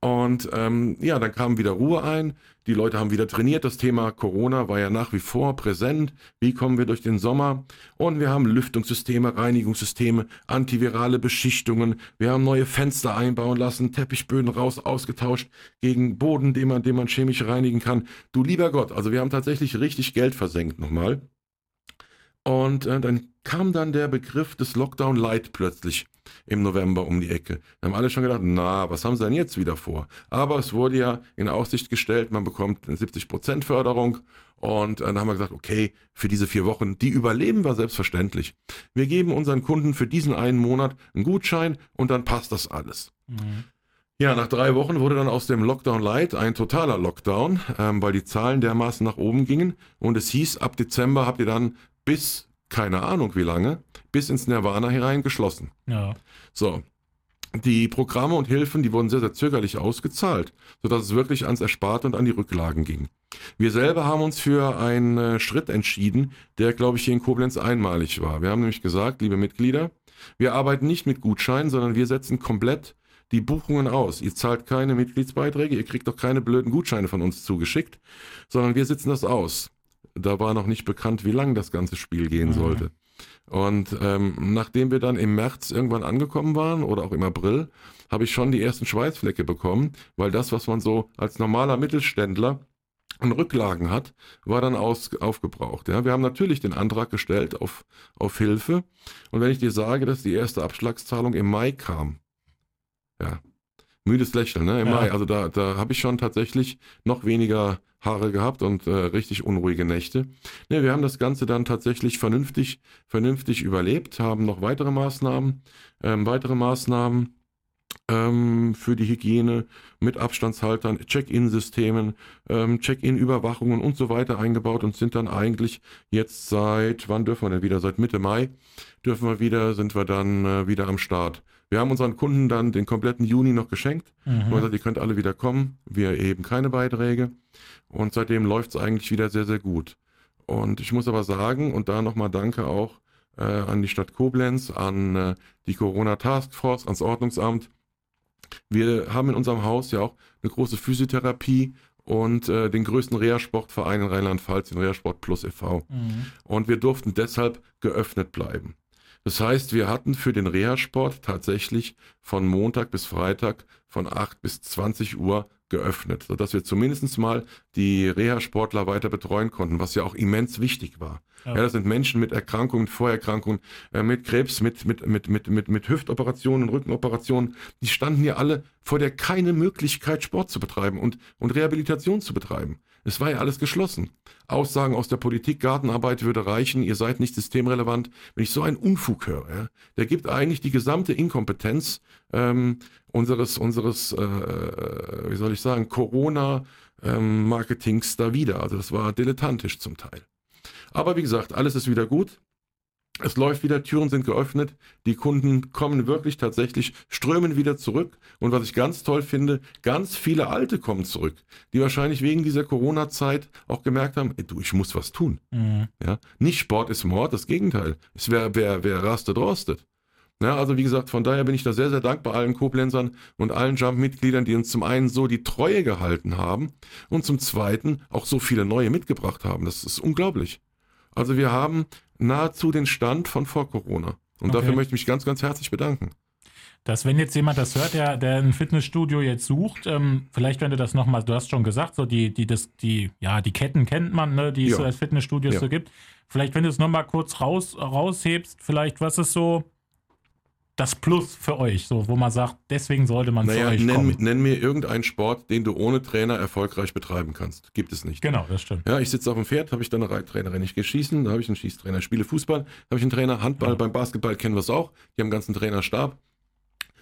Und ähm, ja, dann kam wieder Ruhe ein. Die Leute haben wieder trainiert. Das Thema Corona war ja nach wie vor präsent. Wie kommen wir durch den Sommer? Und wir haben Lüftungssysteme, Reinigungssysteme, antivirale Beschichtungen. Wir haben neue Fenster einbauen lassen, Teppichböden raus ausgetauscht gegen Boden, den man, den man chemisch reinigen kann. Du lieber Gott, also wir haben tatsächlich richtig Geld versenkt nochmal. Und äh, dann kam dann der Begriff des Lockdown Light plötzlich im November um die Ecke. Da haben alle schon gedacht, na, was haben sie denn jetzt wieder vor? Aber es wurde ja in Aussicht gestellt, man bekommt 70% Förderung. Und äh, dann haben wir gesagt, okay, für diese vier Wochen, die überleben wir selbstverständlich. Wir geben unseren Kunden für diesen einen Monat einen Gutschein und dann passt das alles. Mhm. Ja, nach drei Wochen wurde dann aus dem Lockdown Light ein totaler Lockdown, ähm, weil die Zahlen dermaßen nach oben gingen. Und es hieß, ab Dezember habt ihr dann bis, keine Ahnung wie lange, bis ins Nirvana herein geschlossen. Ja. So. Die Programme und Hilfen, die wurden sehr, sehr zögerlich ausgezahlt, sodass es wirklich ans Ersparte und an die Rücklagen ging. Wir selber haben uns für einen äh, Schritt entschieden, der, glaube ich, hier in Koblenz einmalig war. Wir haben nämlich gesagt, liebe Mitglieder, wir arbeiten nicht mit Gutscheinen, sondern wir setzen komplett die Buchungen aus. Ihr zahlt keine Mitgliedsbeiträge, ihr kriegt doch keine blöden Gutscheine von uns zugeschickt, sondern wir sitzen das aus. Da war noch nicht bekannt, wie lang das ganze Spiel gehen mhm. sollte. Und ähm, nachdem wir dann im März irgendwann angekommen waren oder auch im April, habe ich schon die ersten Schweißflecke bekommen, weil das, was man so als normaler Mittelständler an Rücklagen hat, war dann aus, aufgebraucht. Ja. Wir haben natürlich den Antrag gestellt auf, auf Hilfe. Und wenn ich dir sage, dass die erste Abschlagszahlung im Mai kam, ja, müdes Lächeln, ne? Im ja. Mai. Also da, da habe ich schon tatsächlich noch weniger Haare gehabt und äh, richtig unruhige Nächte. Ne, wir haben das Ganze dann tatsächlich vernünftig, vernünftig überlebt, haben noch weitere Maßnahmen, ähm, weitere Maßnahmen ähm, für die Hygiene mit Abstandshaltern, Check-in-Systemen, ähm, Check-in-Überwachungen und so weiter eingebaut und sind dann eigentlich jetzt seit, wann dürfen wir denn wieder? Seit Mitte Mai dürfen wir wieder, sind wir dann äh, wieder am Start. Wir haben unseren Kunden dann den kompletten Juni noch geschenkt. Mhm. Und gesagt, ihr könnt alle wieder kommen. Wir erheben keine Beiträge. Und seitdem läuft es eigentlich wieder sehr, sehr gut. Und ich muss aber sagen, und da nochmal Danke auch äh, an die Stadt Koblenz, an äh, die Corona Taskforce, ans Ordnungsamt. Wir haben in unserem Haus ja auch eine große Physiotherapie und äh, den größten Reha-Sportverein in Rheinland-Pfalz, den Reha-Sport Plus e.V. Mhm. Und wir durften deshalb geöffnet bleiben. Das heißt, wir hatten für den Reha-Sport tatsächlich von Montag bis Freitag von 8 bis 20 Uhr geöffnet, sodass wir zumindest mal die Reha-Sportler weiter betreuen konnten, was ja auch immens wichtig war. Ja. ja das sind Menschen mit Erkrankungen, Vorerkrankungen, äh, mit Krebs, mit, mit, mit, mit, mit, mit Hüftoperationen, Rückenoperationen. Die standen hier alle vor der keine Möglichkeit, Sport zu betreiben und, und Rehabilitation zu betreiben. Es war ja alles geschlossen. Aussagen aus der Politik, Gartenarbeit würde reichen, ihr seid nicht systemrelevant. Wenn ich so einen Unfug höre, ja, der gibt eigentlich die gesamte Inkompetenz ähm, unseres, unseres äh, wie soll ich sagen, Corona-Marketings ähm, da wieder. Also das war dilettantisch zum Teil. Aber wie gesagt, alles ist wieder gut. Es läuft wieder, Türen sind geöffnet, die Kunden kommen wirklich tatsächlich, strömen wieder zurück. Und was ich ganz toll finde, ganz viele Alte kommen zurück, die wahrscheinlich wegen dieser Corona-Zeit auch gemerkt haben, ey, du, ich muss was tun. Mhm. Ja? Nicht Sport ist Mord, das Gegenteil. Es wäre, wer, wer rastet, rostet. Ja, also wie gesagt, von daher bin ich da sehr, sehr dankbar allen Koblenzern und allen Jump-Mitgliedern, die uns zum einen so die Treue gehalten haben und zum zweiten auch so viele neue mitgebracht haben. Das ist unglaublich. Also wir haben nahezu den Stand von vor Corona. Und okay. dafür möchte ich mich ganz, ganz herzlich bedanken. Dass wenn jetzt jemand das hört, der, der ein Fitnessstudio jetzt sucht, ähm, vielleicht wenn du das nochmal, du hast schon gesagt, so die, die, das, die, ja, die Ketten kennt man, ne, die ja. es so als Fitnessstudios ja. so gibt. Vielleicht, wenn du es nochmal kurz raus, raushebst, vielleicht, was ist so, das Plus für euch, so wo man sagt, deswegen sollte man naja, zu euch nenn, kommen? Nenn mir irgendeinen Sport, den du ohne Trainer erfolgreich betreiben kannst. Gibt es nicht. Genau, das stimmt. Ja, ich sitze auf dem Pferd, habe ich dann eine Reittrainerin. Ich gehe schießen, da habe ich einen Schießtrainer. Spiele Fußball, habe ich einen Trainer. Handball, ja. beim Basketball kennen wir es auch. Die haben einen ganzen Trainerstab.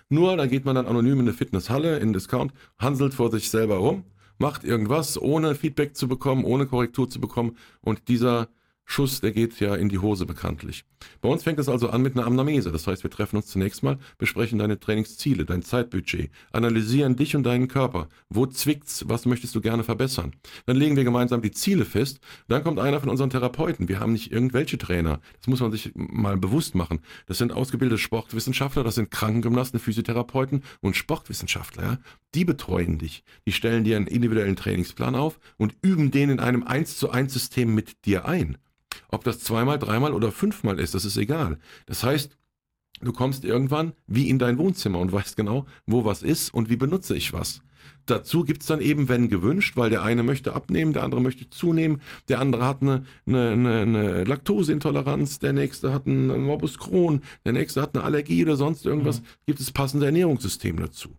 Nur, da geht man dann anonym in eine Fitnesshalle, in Discount, hanselt vor sich selber rum, macht irgendwas, ohne Feedback zu bekommen, ohne Korrektur zu bekommen. Und dieser Schuss, der geht ja in die Hose bekanntlich. Bei uns fängt es also an mit einer Anamnese. Das heißt, wir treffen uns zunächst mal, besprechen deine Trainingsziele, dein Zeitbudget, analysieren dich und deinen Körper. Wo zwickt's? Was möchtest du gerne verbessern? Dann legen wir gemeinsam die Ziele fest. Dann kommt einer von unseren Therapeuten. Wir haben nicht irgendwelche Trainer. Das muss man sich mal bewusst machen. Das sind ausgebildete Sportwissenschaftler, das sind Krankengymnasten, Physiotherapeuten und Sportwissenschaftler. Die betreuen dich. Die stellen dir einen individuellen Trainingsplan auf und üben den in einem 1 zu 1 System mit dir ein. Ob das zweimal, dreimal oder fünfmal ist, das ist egal. Das heißt, Du kommst irgendwann wie in dein Wohnzimmer und weißt genau, wo was ist und wie benutze ich was. Dazu gibt's dann eben, wenn gewünscht, weil der eine möchte abnehmen, der andere möchte zunehmen, der andere hat eine, eine, eine, eine Laktoseintoleranz, der nächste hat einen Morbus Crohn, der nächste hat eine Allergie oder sonst irgendwas, gibt es passende Ernährungssystem dazu.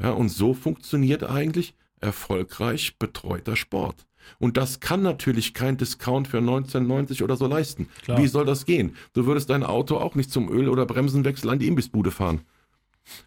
Ja, und so funktioniert eigentlich erfolgreich betreuter Sport. Und das kann natürlich kein Discount für 1990 oder so leisten. Klar. Wie soll das gehen? Du würdest dein Auto auch nicht zum Öl- oder Bremsenwechsel an die Imbissbude fahren.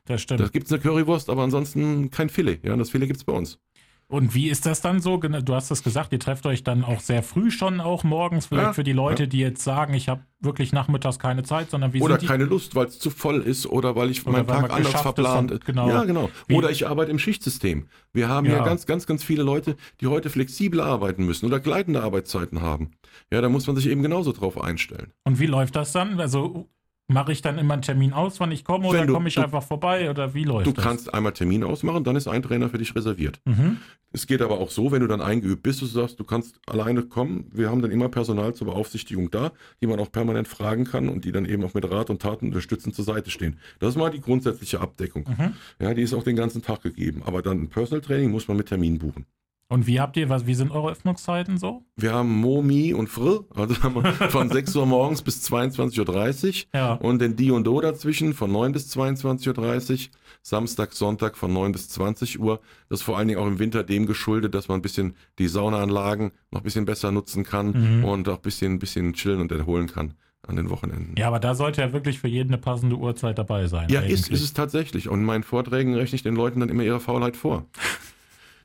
Das stimmt. Da gibt's eine Currywurst, aber ansonsten kein Filet. Ja, das Filet gibt's bei uns. Und wie ist das dann so? Du hast das gesagt, ihr trefft euch dann auch sehr früh schon auch morgens. Vielleicht Ja, für die Leute, die jetzt sagen, ich habe wirklich nachmittags keine Zeit, sondern wie Oder keine Lust, weil es zu voll ist oder weil ich Oder meinen weil Tag anders verplant ist. genau. Ja, genau. Wie- Oder ich arbeite im Schichtsystem. Wir haben ja. Ja. ganz, ganz, ganz viele Leute, die heute flexibel arbeiten müssen oder gleitende Arbeitszeiten haben. Ja, da muss man sich eben genauso drauf einstellen. Und wie läuft das dann? Also mache ich dann immer einen Termin aus, wann ich komme, oder Wenn du- komme ich du- einfach vorbei oder wie läuft Du das? kannst einmal Termin ausmachen, dann ist ein Trainer für dich reserviert. Mhm. Es geht aber auch so, wenn du dann eingeübt bist, du sagst, du kannst alleine kommen. Wir haben dann immer Personal zur Beaufsichtigung da, die man auch permanent fragen kann und die dann eben auch mit Rat und Tat unterstützend zur Seite stehen. Das ist mal die grundsätzliche Abdeckung. Mhm. Ja, die ist auch den ganzen Tag gegeben. Aber dann ein Personal Training muss man mit Termin buchen. Und wie habt ihr, was, wie sind eure Öffnungszeiten so? Wir haben Momi und Fr, also haben wir von 6 Uhr morgens bis 22.30 Uhr Ja. und den Die und Do dazwischen von 9 bis 22.30 Uhr, Samstag, Sonntag von 9 bis 20 Uhr. Das ist vor allen Dingen auch im Winter dem geschuldet, dass man ein bisschen die Saunaanlagen noch ein bisschen besser nutzen kann Mhm. und auch ein bisschen, ein bisschen chillen und erholen kann an den Wochenenden. Ja, aber da sollte ja wirklich für jeden eine passende Uhrzeit dabei sein. Ja, eigentlich. ist, ist es tatsächlich. Und in meinen Vorträgen rechne ich den Leuten dann immer ihre Faulheit vor.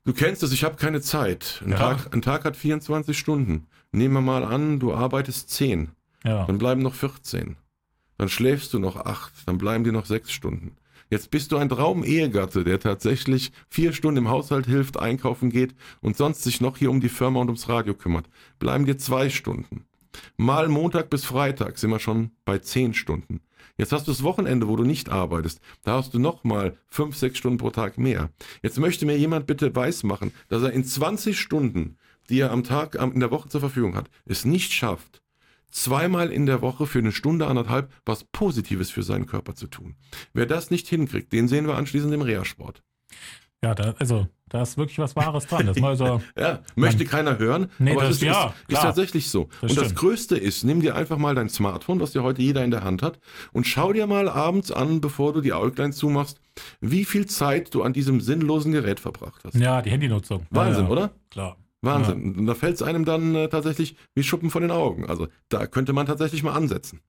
Du kennst es, ich habe keine Zeit. Ein, Ja. Tag, ein Tag hat 24 Stunden. Nehmen wir mal an, du arbeitest 10. Ja. Dann bleiben noch 14. Dann schläfst du noch 8. Dann bleiben dir noch 6 Stunden. Jetzt bist du ein Traum-Ehegatte, der tatsächlich vier Stunden im Haushalt hilft, einkaufen geht und sonst sich noch hier um die Firma und ums Radio kümmert. Bleiben dir zwei Stunden. Mal Montag bis Freitag sind wir schon bei 10 Stunden. Jetzt hast du das Wochenende, wo du nicht arbeitest. Da hast du noch mal 5, 6 Stunden pro Tag mehr. Jetzt möchte mir jemand bitte weismachen, dass er in 20 Stunden, die er am Tag, in der Woche zur Verfügung hat, es nicht schafft, zweimal in der Woche für eine Stunde, anderthalb was Positives für seinen Körper zu tun. Wer das nicht hinkriegt, den sehen wir anschließend im Reha-Sport. Ja, da, also da ist wirklich was Wahres dran. Das ist mal so, Ja, möchte keiner hören, Nee, aber das- es ist, ja, ist, ist tatsächlich so. Das und das stimmt. Größte ist, nimm dir einfach mal dein Smartphone, was dir heute jeder in der Hand hat, und schau dir mal abends an, bevor du die Äuglein zumachst, wie viel Zeit du an diesem sinnlosen Gerät verbracht hast. ja, die Handynutzung. Wahnsinn, ja. oder? Klar. Wahnsinn. Und da fällt es einem dann äh, tatsächlich wie Schuppen von den Augen. Also da könnte man tatsächlich mal ansetzen.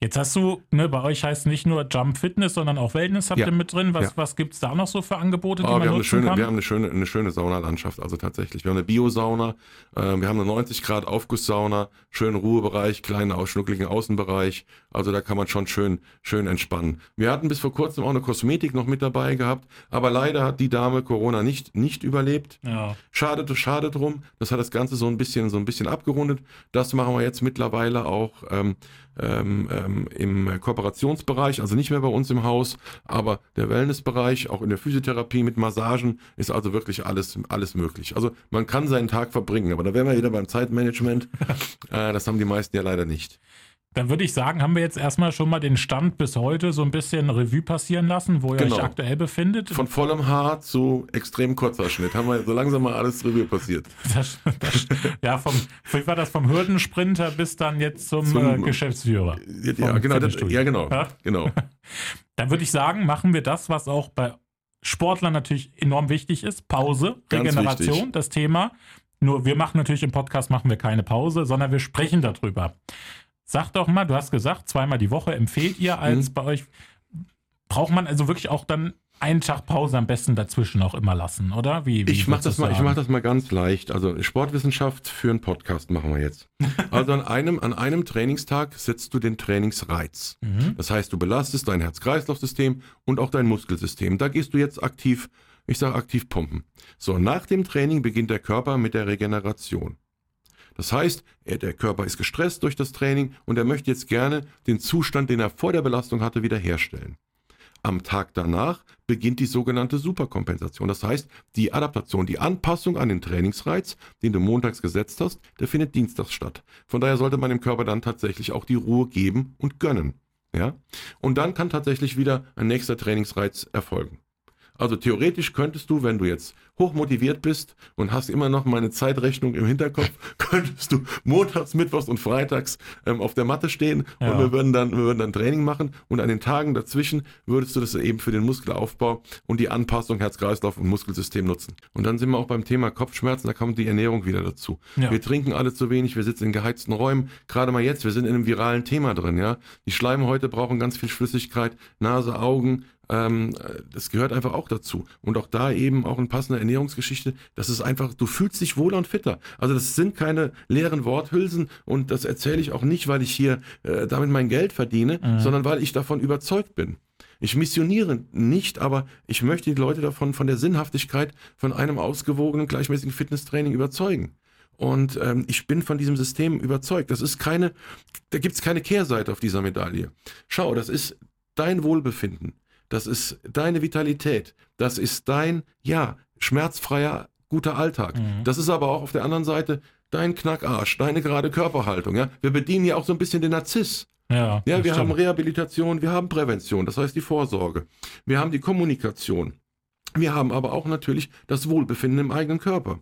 Jetzt hast du, ne, bei euch heißt nicht nur Jump Fitness, sondern auch Wellness habt Ja. ihr mit drin. Was, Ja. was gibt es da noch so für Angebote, die Oh, man wir, haben eine nutzen schöne, kann? wir haben eine schöne, eine schöne Saunalandschaft, also tatsächlich. Wir haben eine Biosauna, äh, wir haben eine 90 Grad Aufgusssauna, schönen Ruhebereich, kleinen ausschnuckligen Außenbereich. Also da kann man schon schön, schön entspannen. Wir hatten bis vor kurzem auch eine Kosmetik noch mit dabei gehabt, aber leider hat die Dame Corona nicht, nicht überlebt. ja. Schade, schade drum. Das hat das Ganze so ein bisschen, so ein bisschen abgerundet. Das machen wir jetzt mittlerweile auch ähm, ähm, ähm, im Kooperationsbereich, also nicht mehr bei uns im Haus, aber der Wellnessbereich, auch in der Physiotherapie mit Massagen, ist also wirklich alles, alles möglich. Also man kann seinen Tag verbringen, aber da wären wir wieder beim Zeitmanagement. äh, das haben die meisten ja leider nicht. Dann würde ich sagen, haben wir jetzt erstmal schon mal den Stand bis heute so ein bisschen Revue passieren lassen, wo ihr Genau. euch aktuell befindet. Von vollem Haar zu extrem kurzer Schnitt haben wir so langsam mal alles Revue passiert. Das, das, ja, vom, wie war das vom Hürdensprinter bis dann jetzt zum, Zum- äh, Geschäftsführer? Ja, genau, das, ja, genau, Ja? genau. Dann würde ich sagen, machen wir das, was auch bei Sportlern natürlich enorm wichtig ist. Pause, Ganz Regeneration, wichtig. das Thema. Nur wir machen natürlich im Podcast machen wir keine Pause, sondern wir sprechen darüber. Sag doch mal, du hast gesagt, zweimal die Woche empfehlt ihr als Mhm. bei euch. Braucht man also wirklich auch dann einen Tag Pause am besten dazwischen auch immer lassen, oder? Wie, wie Ich mache das, mal- ich mach das mal ganz leicht. Also Sportwissenschaft für einen Podcast machen wir jetzt. Also an einem, an einem Trainingstag setzt du den Trainingsreiz. Mhm. Das heißt, du belastest dein Herz-Kreislauf-System und auch dein Muskelsystem. Da gehst du jetzt aktiv, ich sage aktiv pumpen. So, nach dem Training beginnt der Körper mit der Regeneration. Das heißt, er, der Körper ist gestresst durch das Training und er möchte jetzt gerne den Zustand, den er vor der Belastung hatte, wiederherstellen. Am Tag danach beginnt die sogenannte Superkompensation. Das heißt, die Adaptation, die Anpassung an den Trainingsreiz, den du montags gesetzt hast, der findet dienstags statt. Von daher sollte man dem Körper dann tatsächlich auch die Ruhe geben und gönnen. Ja? Und dann kann tatsächlich wieder ein nächster Trainingsreiz erfolgen. Also theoretisch könntest du, wenn du jetzt hochmotiviert bist und hast immer noch meine Zeitrechnung im Hinterkopf, könntest du montags, mittwochs und freitags ähm, auf der Matte stehen Ja. und wir würden, dann, wir würden dann Training machen und an den Tagen dazwischen würdest du das eben für den Muskelaufbau und die Anpassung Herz-Kreislauf und Muskelsystem nutzen. Und dann sind wir auch beim Thema Kopfschmerzen, da kommt die Ernährung wieder dazu. Ja. Wir trinken alle zu wenig, wir sitzen in geheizten Räumen, gerade mal jetzt, wir sind in einem viralen Thema drin, ja. Die Schleimhäute brauchen ganz viel Flüssigkeit, Nase, Augen, ähm, das gehört einfach auch dazu. Und auch da eben auch eine passende Ernährungsgeschichte. Das ist einfach, du fühlst dich wohler und fitter. Also das sind keine leeren Worthülsen und das erzähle ich auch nicht, weil ich hier äh, damit mein Geld verdiene, sondern weil ich davon überzeugt bin. Ich missioniere nicht, aber ich möchte die Leute davon, von der Sinnhaftigkeit von einem ausgewogenen, gleichmäßigen Fitnesstraining überzeugen. Und ähm, ich bin von diesem System überzeugt. Das ist keine, da gibt's keine Kehrseite auf dieser Medaille. Schau, das ist dein Wohlbefinden. Das ist deine Vitalität. Das ist dein, ja, schmerzfreier, guter Alltag. Das ist aber auch auf der anderen Seite dein Knackarsch, deine gerade Körperhaltung. Ja? Wir bedienen ja auch so ein bisschen den Narziss. Ja, Ja, wir haben stimmt. Rehabilitation, wir haben Prävention, das heißt die Vorsorge. Wir haben die Kommunikation. Wir haben aber auch natürlich das Wohlbefinden im eigenen Körper.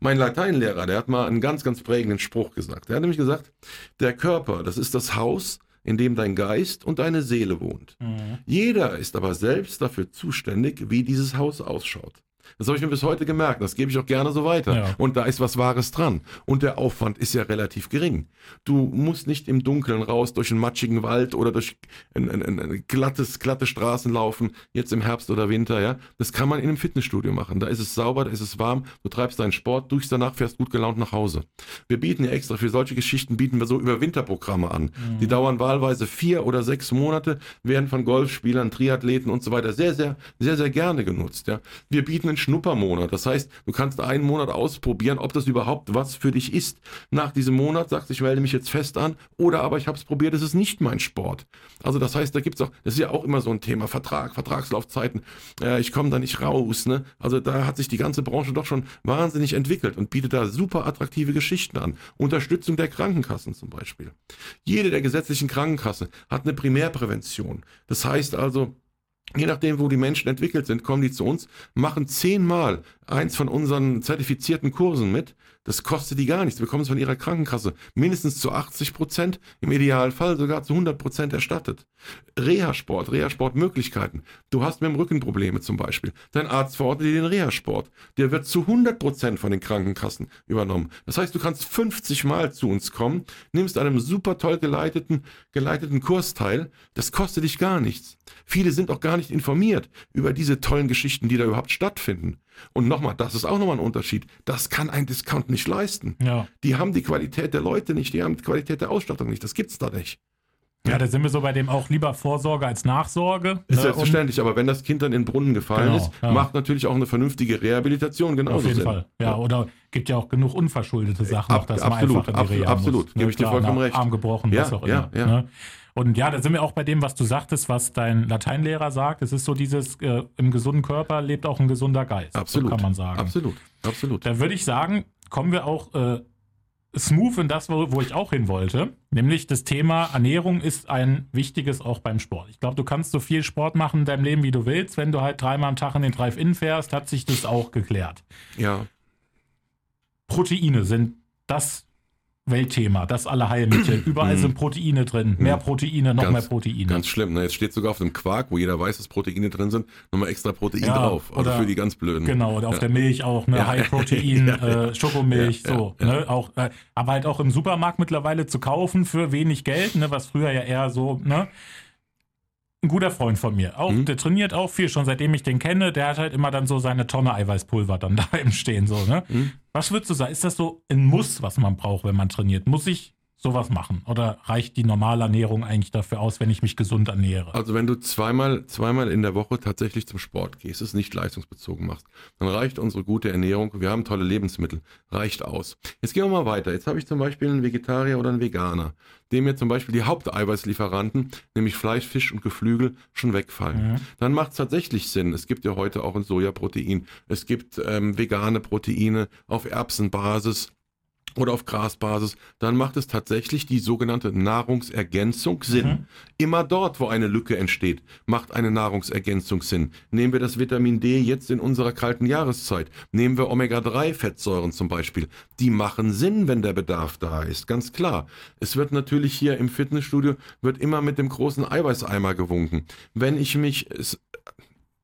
Mein Lateinlehrer, der hat mal einen ganz, ganz prägenden Spruch gesagt. Der hat nämlich gesagt, der Körper, das ist das Haus, in dem dein Geist und deine Seele wohnt. Mhm. Jeder ist aber selbst dafür zuständig, wie dieses Haus ausschaut. Das habe ich mir bis heute gemerkt. Das gebe ich auch gerne so weiter. Ja. Und da ist was Wahres dran. Und der Aufwand ist ja relativ gering. Du musst nicht im Dunkeln raus durch einen matschigen Wald oder durch ein, ein, ein, ein glattes, glatte Straßen laufen, jetzt im Herbst oder Winter. Ja, Das kann man in einem Fitnessstudio machen. Da ist es sauber, da ist es warm. Du treibst deinen Sport, duschst danach, fährst gut gelaunt nach Hause. Wir bieten ja extra für solche Geschichten, bieten wir so über Winterprogramme an. Die dauern wahlweise vier oder sechs Monate, werden von Golfspielern, Triathleten und so weiter sehr, sehr, sehr, sehr gerne genutzt. Ja. Wir bieten einen Schnuppermonat. Das heißt, du kannst einen Monat ausprobieren, ob das überhaupt was für dich ist. Nach diesem Monat sagst du, ich melde mich jetzt fest an oder aber ich habe es probiert, es ist nicht mein Sport. Also das heißt, da gibt's auch, das ist ja auch immer so ein Thema, Vertrag, Vertragslaufzeiten, äh, ich komme da nicht raus. Ne? Also da hat sich die ganze Branche doch schon wahnsinnig entwickelt und bietet da super attraktive Geschichten an. Unterstützung der Krankenkassen zum Beispiel. Jede der gesetzlichen Krankenkassen hat eine Primärprävention. Das heißt also, Je nachdem, wo die Menschen entwickelt sind, kommen die zu uns, machen zehnmal eins von unseren zertifizierten Kursen mit. Das kostet die gar nichts. Wir bekommen es von ihrer Krankenkasse mindestens zu 80 Prozent, im Idealfall sogar zu 100 Prozent erstattet. Reha-Sport, Reha-Sport-Möglichkeiten. Du hast mit dem Rücken Probleme zum Beispiel. Dein Arzt verordnet dir den Reha-Sport. Der wird zu 100 Prozent von den Krankenkassen übernommen. Das heißt, du kannst 50 Mal zu uns kommen, nimmst an einem super toll geleiteten, geleiteten Kurs teil. Das kostet dich gar nichts. Viele sind auch gar nicht informiert über diese tollen Geschichten, die da überhaupt stattfinden. Und nochmal, das ist auch nochmal ein Unterschied. Das kann ein Discount nicht leisten. Ja. Die haben die Qualität der Leute nicht, die haben die Qualität der Ausstattung nicht. Das gibt's da nicht. ja, da sind wir so bei dem auch lieber Vorsorge als Nachsorge. Ist ne? selbstverständlich, aber wenn das Kind dann in den Brunnen gefallen Genau, ist, ja. macht natürlich auch eine vernünftige Rehabilitation genauso auf jeden Sinn. Fall. Ja, oder gibt ja auch genug unverschuldete Sachen, Ab- auch, dass man absolut, einfach in die absolut, Reha absolut. muss. Gebe ich dir vollkommen na, recht. Arm gebrochen, Ja, was auch ja, immer. ja. Ne? Und ja, da sind wir auch bei dem, was du sagtest, was dein Lateinlehrer sagt. Es ist so dieses, äh, im gesunden Körper lebt auch ein gesunder Geist. Absolut. So kann man sagen. Absolut, absolut. Da würde ich sagen, kommen wir auch äh, smooth in das, wo, wo ich auch hin wollte. Nämlich das Thema Ernährung ist ein wichtiges auch beim Sport. Ich glaube, du kannst so viel Sport machen in deinem Leben, wie du willst. Wenn du halt dreimal am Tag in den Drive-In fährst, hat sich das auch geklärt. Ja, Proteine sind das Weltthema, das alle Heilmittel. Überall sind Proteine drin. Mehr Proteine, noch Ganz- mehr Proteine. ganz schlimm. Ne? Jetzt steht sogar auf dem Quark, wo jeder weiß, dass Proteine drin sind, nochmal extra Protein Ja, drauf. Also oder- für die ganz Blöden. Genau, auf Ja. der Milch auch, ne, Ja. High-Protein, äh, Schokomilch, so, ne, auch, äh, aber halt auch im Supermarkt mittlerweile zu kaufen für wenig Geld, ne, was früher ja eher so, ne, ein guter Freund von mir, auch, Mhm. der trainiert auch viel, schon seitdem ich den kenne, der hat halt immer dann so seine Tonne Eiweißpulver dann da im Stehen, so, ne. Mhm. Was würdest du sagen, ist das so ein Muss, was man braucht, wenn man trainiert? Muss ich sowas machen? Oder reicht die normale Ernährung eigentlich dafür aus, wenn ich mich gesund ernähre? Also wenn du zweimal, zweimal in der Woche tatsächlich zum Sport gehst, es nicht leistungsbezogen machst, dann reicht unsere gute Ernährung, wir haben tolle Lebensmittel, reicht aus. Jetzt gehen wir mal weiter. Jetzt habe ich zum Beispiel einen Vegetarier oder einen Veganer, dem mir zum Beispiel die Haupteiweißlieferanten, nämlich Fleisch, Fisch und Geflügel, schon wegfallen. Mhm. Dann macht es tatsächlich Sinn. Es gibt ja heute auch ein Sojaprotein. Es gibt ähm, vegane Proteine auf Erbsenbasis. Oder auf Grasbasis, dann macht es tatsächlich die sogenannte Nahrungsergänzung Sinn. Mhm. Immer dort, wo eine Lücke entsteht, macht eine Nahrungsergänzung Sinn. Nehmen wir das Vitamin D jetzt in unserer kalten Jahreszeit. Nehmen wir Omega-3-Fettsäuren zum Beispiel. Die machen Sinn, wenn der Bedarf da ist, ganz klar. Es wird natürlich hier im Fitnessstudio, wird immer mit dem großen Eiweißeimer gewunken. Wenn ich mich,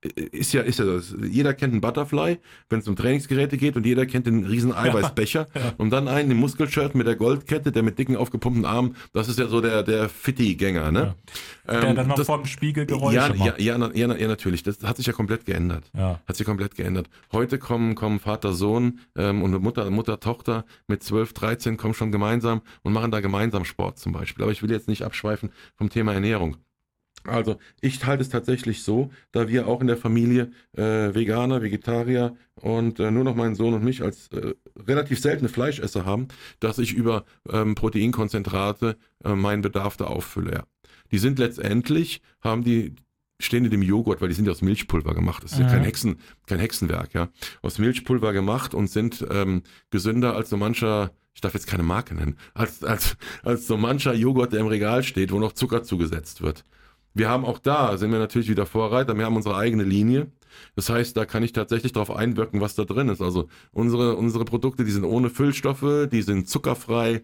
ist ja, ist ja das. Jeder kennt einen Butterfly, wenn es um Trainingsgeräte geht, und jeder kennt den riesen Eiweißbecher. Ja, ja. Und dann einen im Muskelshirt mit der Goldkette, der mit dicken, aufgepumpten Armen. Das ist ja so der, der Fitti-Gänger, ne? Ja. Der ähm, dann noch das, vom Spiegel Geräusche ja, macht. Ja, ja, ja, ja, natürlich. Das hat sich ja komplett geändert. Ja. Hat sich komplett geändert. Heute kommen, kommen Vater, Sohn ähm, und Mutter, Mutter, Tochter mit 12, 13 kommen schon gemeinsam und machen da gemeinsam Sport zum Beispiel. Aber ich will jetzt nicht abschweifen vom Thema Ernährung. Also ich halte es tatsächlich so, da wir auch in der Familie äh, Veganer, Vegetarier und äh, nur noch meinen Sohn und mich als äh, relativ seltene Fleischesser haben, dass ich über ähm, Proteinkonzentrate äh, meinen Bedarf da auffülle. Ja. Die sind letztendlich, haben die, stehen in dem Joghurt, weil die sind ja aus Milchpulver gemacht. Das ist ja, ja kein, Hexen, kein Hexenwerk, ja. Aus Milchpulver gemacht und sind ähm, gesünder als so mancher ich darf jetzt keine Marke nennen, als, als, als so mancher Joghurt, der im Regal steht, wo noch Zucker zugesetzt wird. Wir haben auch da, sind wir natürlich wieder Vorreiter, wir haben unsere eigene Linie. Das heißt, da kann ich tatsächlich darauf einwirken, was da drin ist. Also unsere, unsere Produkte, die sind ohne Füllstoffe, die sind zuckerfrei,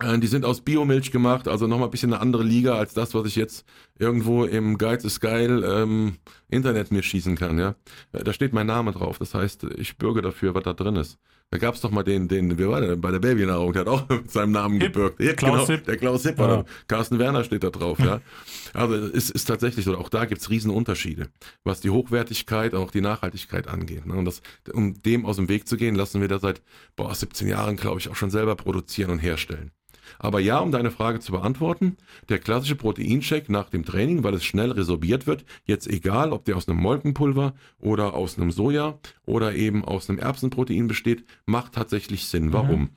äh, die sind aus Biomilch gemacht, also nochmal ein bisschen eine andere Liga als das, was ich jetzt irgendwo im Geiz ist geil ähm, Internet mir schießen kann. Ja, äh, Da steht mein Name drauf, das heißt, ich bürge dafür, was da drin ist. Da gab es doch mal den, den, wie war der bei der Babynahrung, der hat auch mit seinem Namen Hip, gebürgt. Ja, Klaus genau, Hipp. Der Klaus Hipp, ja. Carsten Werner steht da drauf, ja. Also es ist tatsächlich so, auch da gibt es Riesenunterschiede, was die Hochwertigkeit, auch die Nachhaltigkeit angeht. Ne? Und das, um dem aus dem Weg zu gehen, lassen wir da seit boah, 17 Jahren, glaube ich, auch schon selber produzieren und herstellen. Aber ja, um deine Frage zu beantworten, der klassische Proteinshake nach dem Training, weil es schnell resorbiert wird, jetzt egal, ob der aus einem Molkenpulver oder aus einem Soja oder eben aus einem Erbsenprotein besteht, macht tatsächlich Sinn. Mhm. Warum?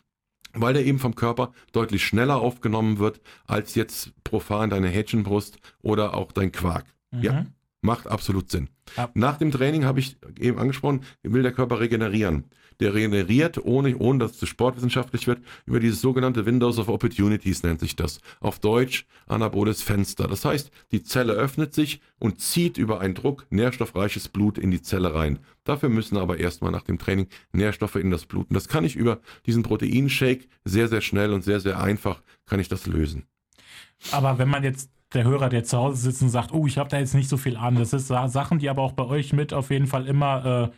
weil der eben vom Körper deutlich schneller aufgenommen wird als jetzt profan deine Hähnchenbrust oder auch dein Quark. Mhm. Ja, macht absolut Sinn. Ja. Nach dem Training habe ich eben angesprochen, will der Körper regenerieren der regeneriert, ohne, ohne dass es sportwissenschaftlich wird, über dieses sogenannte Windows of Opportunities nennt sich das. Auf Deutsch anaboles Fenster. Das heißt, die Zelle öffnet sich und zieht über einen Druck nährstoffreiches Blut in die Zelle rein. Dafür müssen aber erstmal nach dem Training Nährstoffe in das Blut. Und das kann ich über diesen Proteinshake sehr, sehr schnell und sehr, sehr einfach kann ich das lösen. Aber wenn man jetzt der Hörer, der zu Hause sitzt und sagt, oh, ich habe da jetzt nicht so viel an. Das ist Sachen, die aber auch bei euch mit auf jeden Fall immer äh,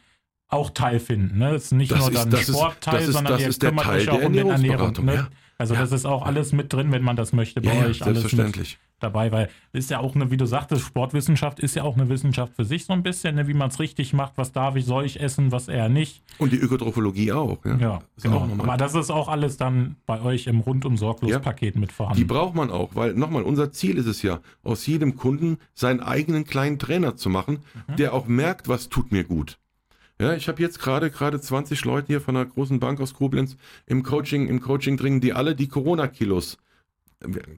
auch Teil finden. Ne? Das ist nicht das nur dann ist, Sportteil, ist, sondern ihr kümmert euch auch um den Ernährung. Ne? Ja. Also ja. das ist auch alles mit drin, wenn man das möchte, bei ja, euch alles mit dabei, weil ist ja auch eine, wie du sagtest, Sportwissenschaft ist ja auch eine Wissenschaft für sich so ein bisschen, ne? wie man es richtig macht, was darf ich, soll ich essen, was eher nicht. Und die Ökotrophologie auch. Ja, ja genau. Aber das ist auch alles dann bei euch im rundum sorglos Paket mit vorhanden. Die braucht man auch, weil nochmal, unser Ziel ist es ja, aus jedem Kunden seinen eigenen kleinen Trainer zu machen, mhm. der auch merkt, was tut mir gut. Ja, ich habe jetzt gerade gerade 20 Leute hier von einer großen Bank aus Koblenz im Coaching, im Coaching dringen, die alle die Corona-Kilos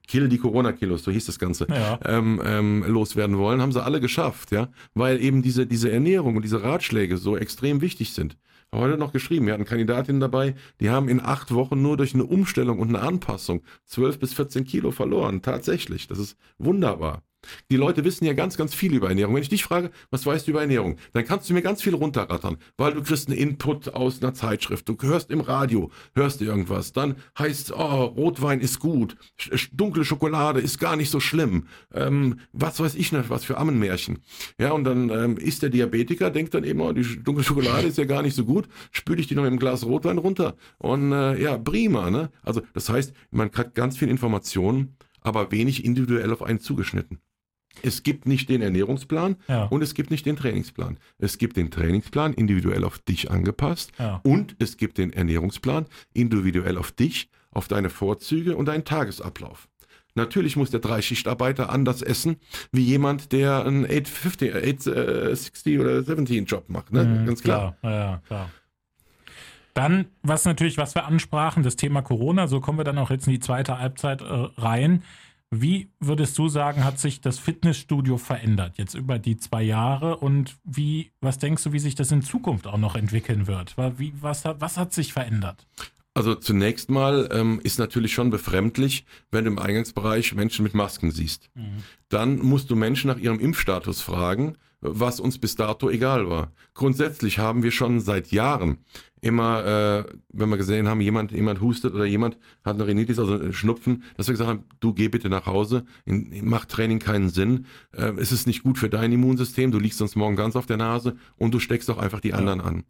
Kill die Corona-Kilos, so hieß das Ganze, ja. ähm, ähm, loswerden wollen, haben sie alle geschafft, ja, weil eben diese, diese Ernährung und diese Ratschläge so extrem wichtig sind. Heute noch geschrieben, wir hatten Kandidatinnen dabei, die haben in acht Wochen nur durch eine Umstellung und eine Anpassung 12 bis 14 Kilo verloren. Tatsächlich, das ist wunderbar. Die Leute wissen ja ganz, ganz viel über Ernährung. Wenn ich dich frage, was weißt du über Ernährung, dann kannst du mir ganz viel runterrattern, weil du kriegst einen Input aus einer Zeitschrift. Du hörst im Radio, hörst irgendwas. Dann heißt, oh, Rotwein ist gut, dunkle Schokolade ist gar nicht so schlimm. Ähm, was weiß ich nicht, was für Ammenmärchen. Ja, und dann ähm, ist der Diabetiker, denkt dann eben, oh, die dunkle Schokolade ist ja gar nicht so gut, spüle ich die noch im Glas Rotwein runter. Und äh, ja, prima. Ne? Also das heißt, man hat ganz viel Informationen, aber wenig individuell auf einen zugeschnitten. Es gibt nicht den Ernährungsplan ja. und es gibt nicht den Trainingsplan. Es gibt den Trainingsplan individuell auf dich angepasst ja. und es gibt den Ernährungsplan individuell auf dich, auf deine Vorzüge und deinen Tagesablauf. Natürlich muss der Dreischichtarbeiter anders essen, wie jemand, der einen 850, 860 oder 17 Job macht. Ne? Mhm, Ganz klar. klar. Ja, klar. Dann, was natürlich, was wir ansprachen, das Thema Corona, so kommen wir dann auch jetzt in die zweite Halbzeit äh, rein. Wie würdest du sagen, hat sich das Fitnessstudio verändert jetzt über die zwei Jahre und wie, was denkst du, wie sich das in Zukunft auch noch entwickeln wird? Wie, was, was hat sich verändert? Also zunächst mal ähm, ist natürlich schon befremdlich, wenn du im Eingangsbereich Menschen mit Masken siehst. Mhm. Dann musst du Menschen nach ihrem Impfstatus fragen, was uns bis dato egal war. Grundsätzlich haben wir schon seit Jahren immer, äh, wenn wir gesehen haben, jemand, jemand hustet oder jemand hat eine Rhinitis, also Schnupfen, dass wir gesagt haben, du geh bitte nach Hause, macht Training keinen Sinn, äh, es ist nicht gut für dein Immunsystem, du liegst sonst morgen ganz auf der Nase und du steckst auch einfach die anderen ja. an.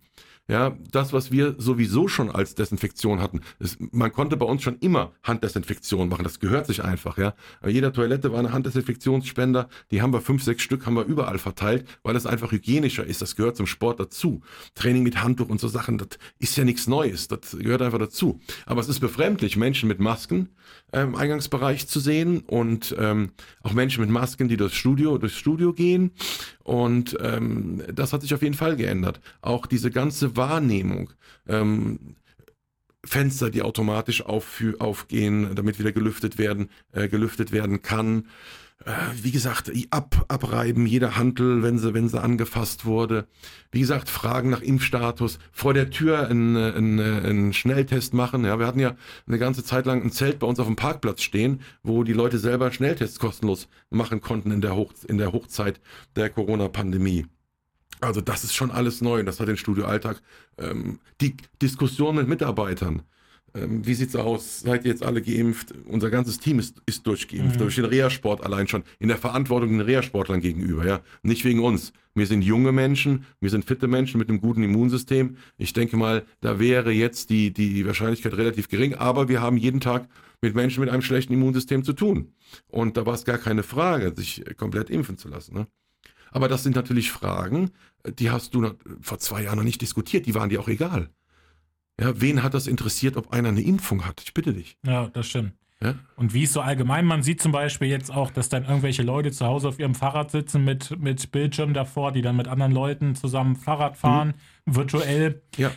Ja, das, was wir sowieso schon als Desinfektion hatten. Ist, man konnte bei uns schon immer Handdesinfektion machen. Das gehört sich einfach, ja. Bei jeder Toilette war eine Handdesinfektionsspender. Die haben wir fünf, sechs Stück haben wir überall verteilt, weil es einfach hygienischer ist. Das gehört zum Sport dazu. Training mit Handtuch und so Sachen, das ist ja nichts Neues. Das gehört einfach dazu. Aber es ist befremdlich, Menschen mit Masken im ähm, Eingangsbereich zu sehen und ähm, auch Menschen mit Masken, die durchs Studio, durchs Studio gehen. Und ähm, das hat sich auf jeden Fall geändert. Auch diese ganze Wahrnehmung. Ähm, Fenster, die automatisch auf, aufgehen, damit wieder gelüftet werden, äh, gelüftet werden kann. Äh, wie gesagt, ab, abreiben, jeder Handel, wenn sie, wenn sie angefasst wurde. Wie gesagt, Fragen nach Impfstatus, vor der Tür einen, einen, einen Schnelltest machen. Ja, wir hatten ja eine ganze Zeit lang ein Zelt bei uns auf dem Parkplatz stehen, wo die Leute selber Schnelltests kostenlos machen konnten in der, Hoch, in der Hochzeit der Corona-Pandemie. Also das ist schon alles neu und das hat den Studioalltag. Ähm, die Diskussion mit Mitarbeitern, ähm, wie sieht's aus? Seid ihr jetzt alle geimpft? Unser ganzes Team ist, ist durchgeimpft. Mhm. Durch den Reha-Sport allein schon. In der Verantwortung den Reha-Sportlern gegenüber, ja. Nicht wegen uns. Wir sind junge Menschen, wir sind fitte Menschen mit einem guten Immunsystem. Ich denke mal, da wäre jetzt die, die Wahrscheinlichkeit relativ gering, aber wir haben jeden Tag mit Menschen mit einem schlechten Immunsystem zu tun. Und da war es gar keine Frage, sich komplett impfen zu lassen. Ne? Aber das sind natürlich Fragen, die hast du vor zwei Jahren noch nicht diskutiert, die waren dir auch egal. Ja, wen hat das interessiert, ob einer eine Impfung hat? Ich bitte dich. Ja, das stimmt. Ja? Und wie ist so allgemein, man sieht zum Beispiel jetzt auch, dass dann irgendwelche Leute zu Hause auf ihrem Fahrrad sitzen mit, mit Bildschirm davor, die dann mit anderen Leuten zusammen Fahrrad fahren, mhm. virtuell. Ja.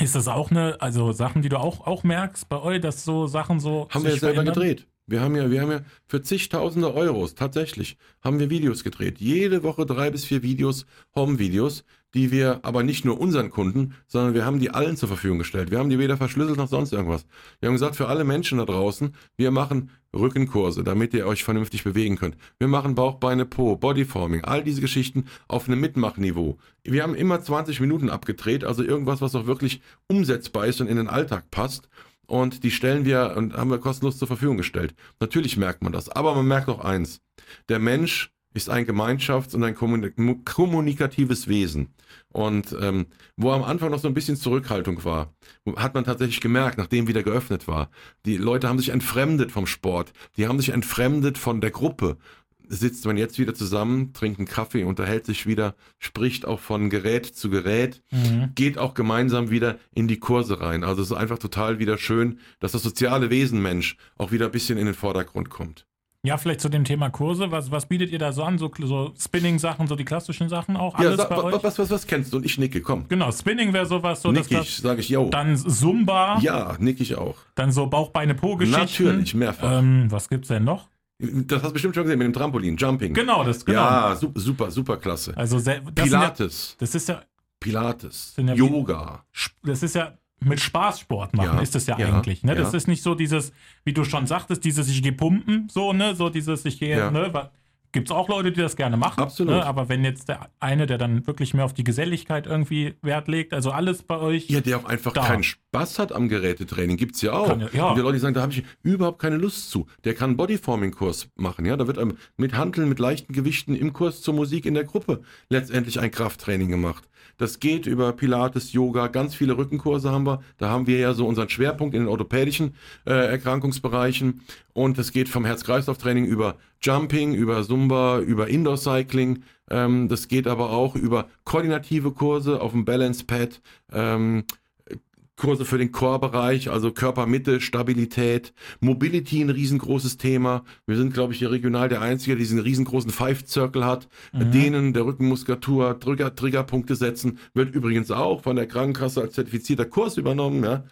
Ist das auch eine, also Sachen, die du auch, auch merkst bei euch, dass so Sachen so. Haben wir ja selber verändern? gedreht. Wir haben ja, wir haben ja für zigtausende Euros tatsächlich haben wir Videos gedreht. Jede Woche drei bis vier Videos, Home-Videos, die wir aber nicht nur unseren Kunden, sondern wir haben die allen zur Verfügung gestellt. Wir haben die weder verschlüsselt noch sonst irgendwas. Wir haben gesagt, für alle Menschen da draußen, wir machen Rückenkurse, damit ihr euch vernünftig bewegen könnt. Wir machen Bauch, Beine, Po, Bodyforming, all diese Geschichten auf einem Mitmachniveau. Wir haben immer 20 Minuten abgedreht, also irgendwas, was auch wirklich umsetzbar ist und in den Alltag passt. Und die stellen wir und haben wir kostenlos zur Verfügung gestellt. Natürlich merkt man das, aber man merkt auch eins. Der Mensch ist ein Gemeinschafts- und ein kommunikatives Wesen. Und ähm, wo am Anfang noch so ein bisschen Zurückhaltung war, hat man tatsächlich gemerkt, nachdem wieder geöffnet war. Die Leute haben sich entfremdet vom Sport, die haben sich entfremdet von der Gruppe. Sitzt man jetzt wieder zusammen, trinkt einen Kaffee, unterhält sich wieder, spricht auch von Gerät zu Gerät, mhm. geht auch gemeinsam wieder in die Kurse rein. Also es ist einfach total wieder schön, dass das soziale Wesen Mensch auch wieder ein bisschen in den Vordergrund kommt. Ja, vielleicht zu dem Thema Kurse. Was, was bietet ihr da so an? So, so Spinning-Sachen, so die klassischen Sachen auch? Alles ja, bei euch? Was, was, was kennst du? Und ich nicke, komm. Genau, Spinning wäre sowas. So nick ich, sage ich, yo. Dann Zumba. Ja, nick ich auch. Dann so Bauch, Beine, Po-Geschichten. Natürlich, mehrfach. Ähm, was gibt's denn noch? Das hast du bestimmt schon gesehen mit dem Trampolin, Jumping. Genau, das genau. Ja, super, super, klasse. Also das Pilates. Ja, das ist ja Pilates. Ja Yoga. Das ist ja mit Spaßsport machen, ja, ist das ja, ja eigentlich. Ne? Das ist nicht so dieses, wie du schon sagtest, dieses ich gehe pumpen, so, ne, so dieses ich gehe, ne, Gibt es auch Leute, die das gerne machen. Absolut. Ne? Aber wenn jetzt der eine, der dann wirklich mehr auf die Geselligkeit irgendwie Wert legt, also alles bei euch. Ja, der auch einfach da. keinen Spaß hat am Gerätetraining, gibt es ja auch. Kann, ja. Und die Leute die sagen, da habe ich überhaupt keine Lust zu. Der kann einen Bodyforming-Kurs machen. Ja, da wird mit Handeln, mit leichten Gewichten im Kurs zur Musik in der Gruppe letztendlich ein Krafttraining gemacht. Das geht über Pilates, Yoga, ganz viele Rückenkurse haben wir. Da haben wir ja so unseren Schwerpunkt in den orthopädischen äh, Erkrankungsbereichen. Und es geht vom Herz-Kreislauf-Training über Jumping, über Zumba, über Indoor-Cycling. Ähm, das geht aber auch über koordinative Kurse auf dem Balance-Pad. Ähm, Kurse für den Core-Bereich, also Körpermitte, Stabilität, Mobility ein riesengroßes Thema. Wir sind, glaube ich, hier regional der Einzige, der diesen riesengroßen Five-Circle hat. Mhm. Denen der Rückenmuskulatur Trigger, Triggerpunkte setzen, wird übrigens auch von der Krankenkasse als zertifizierter Kurs übernommen. Ja.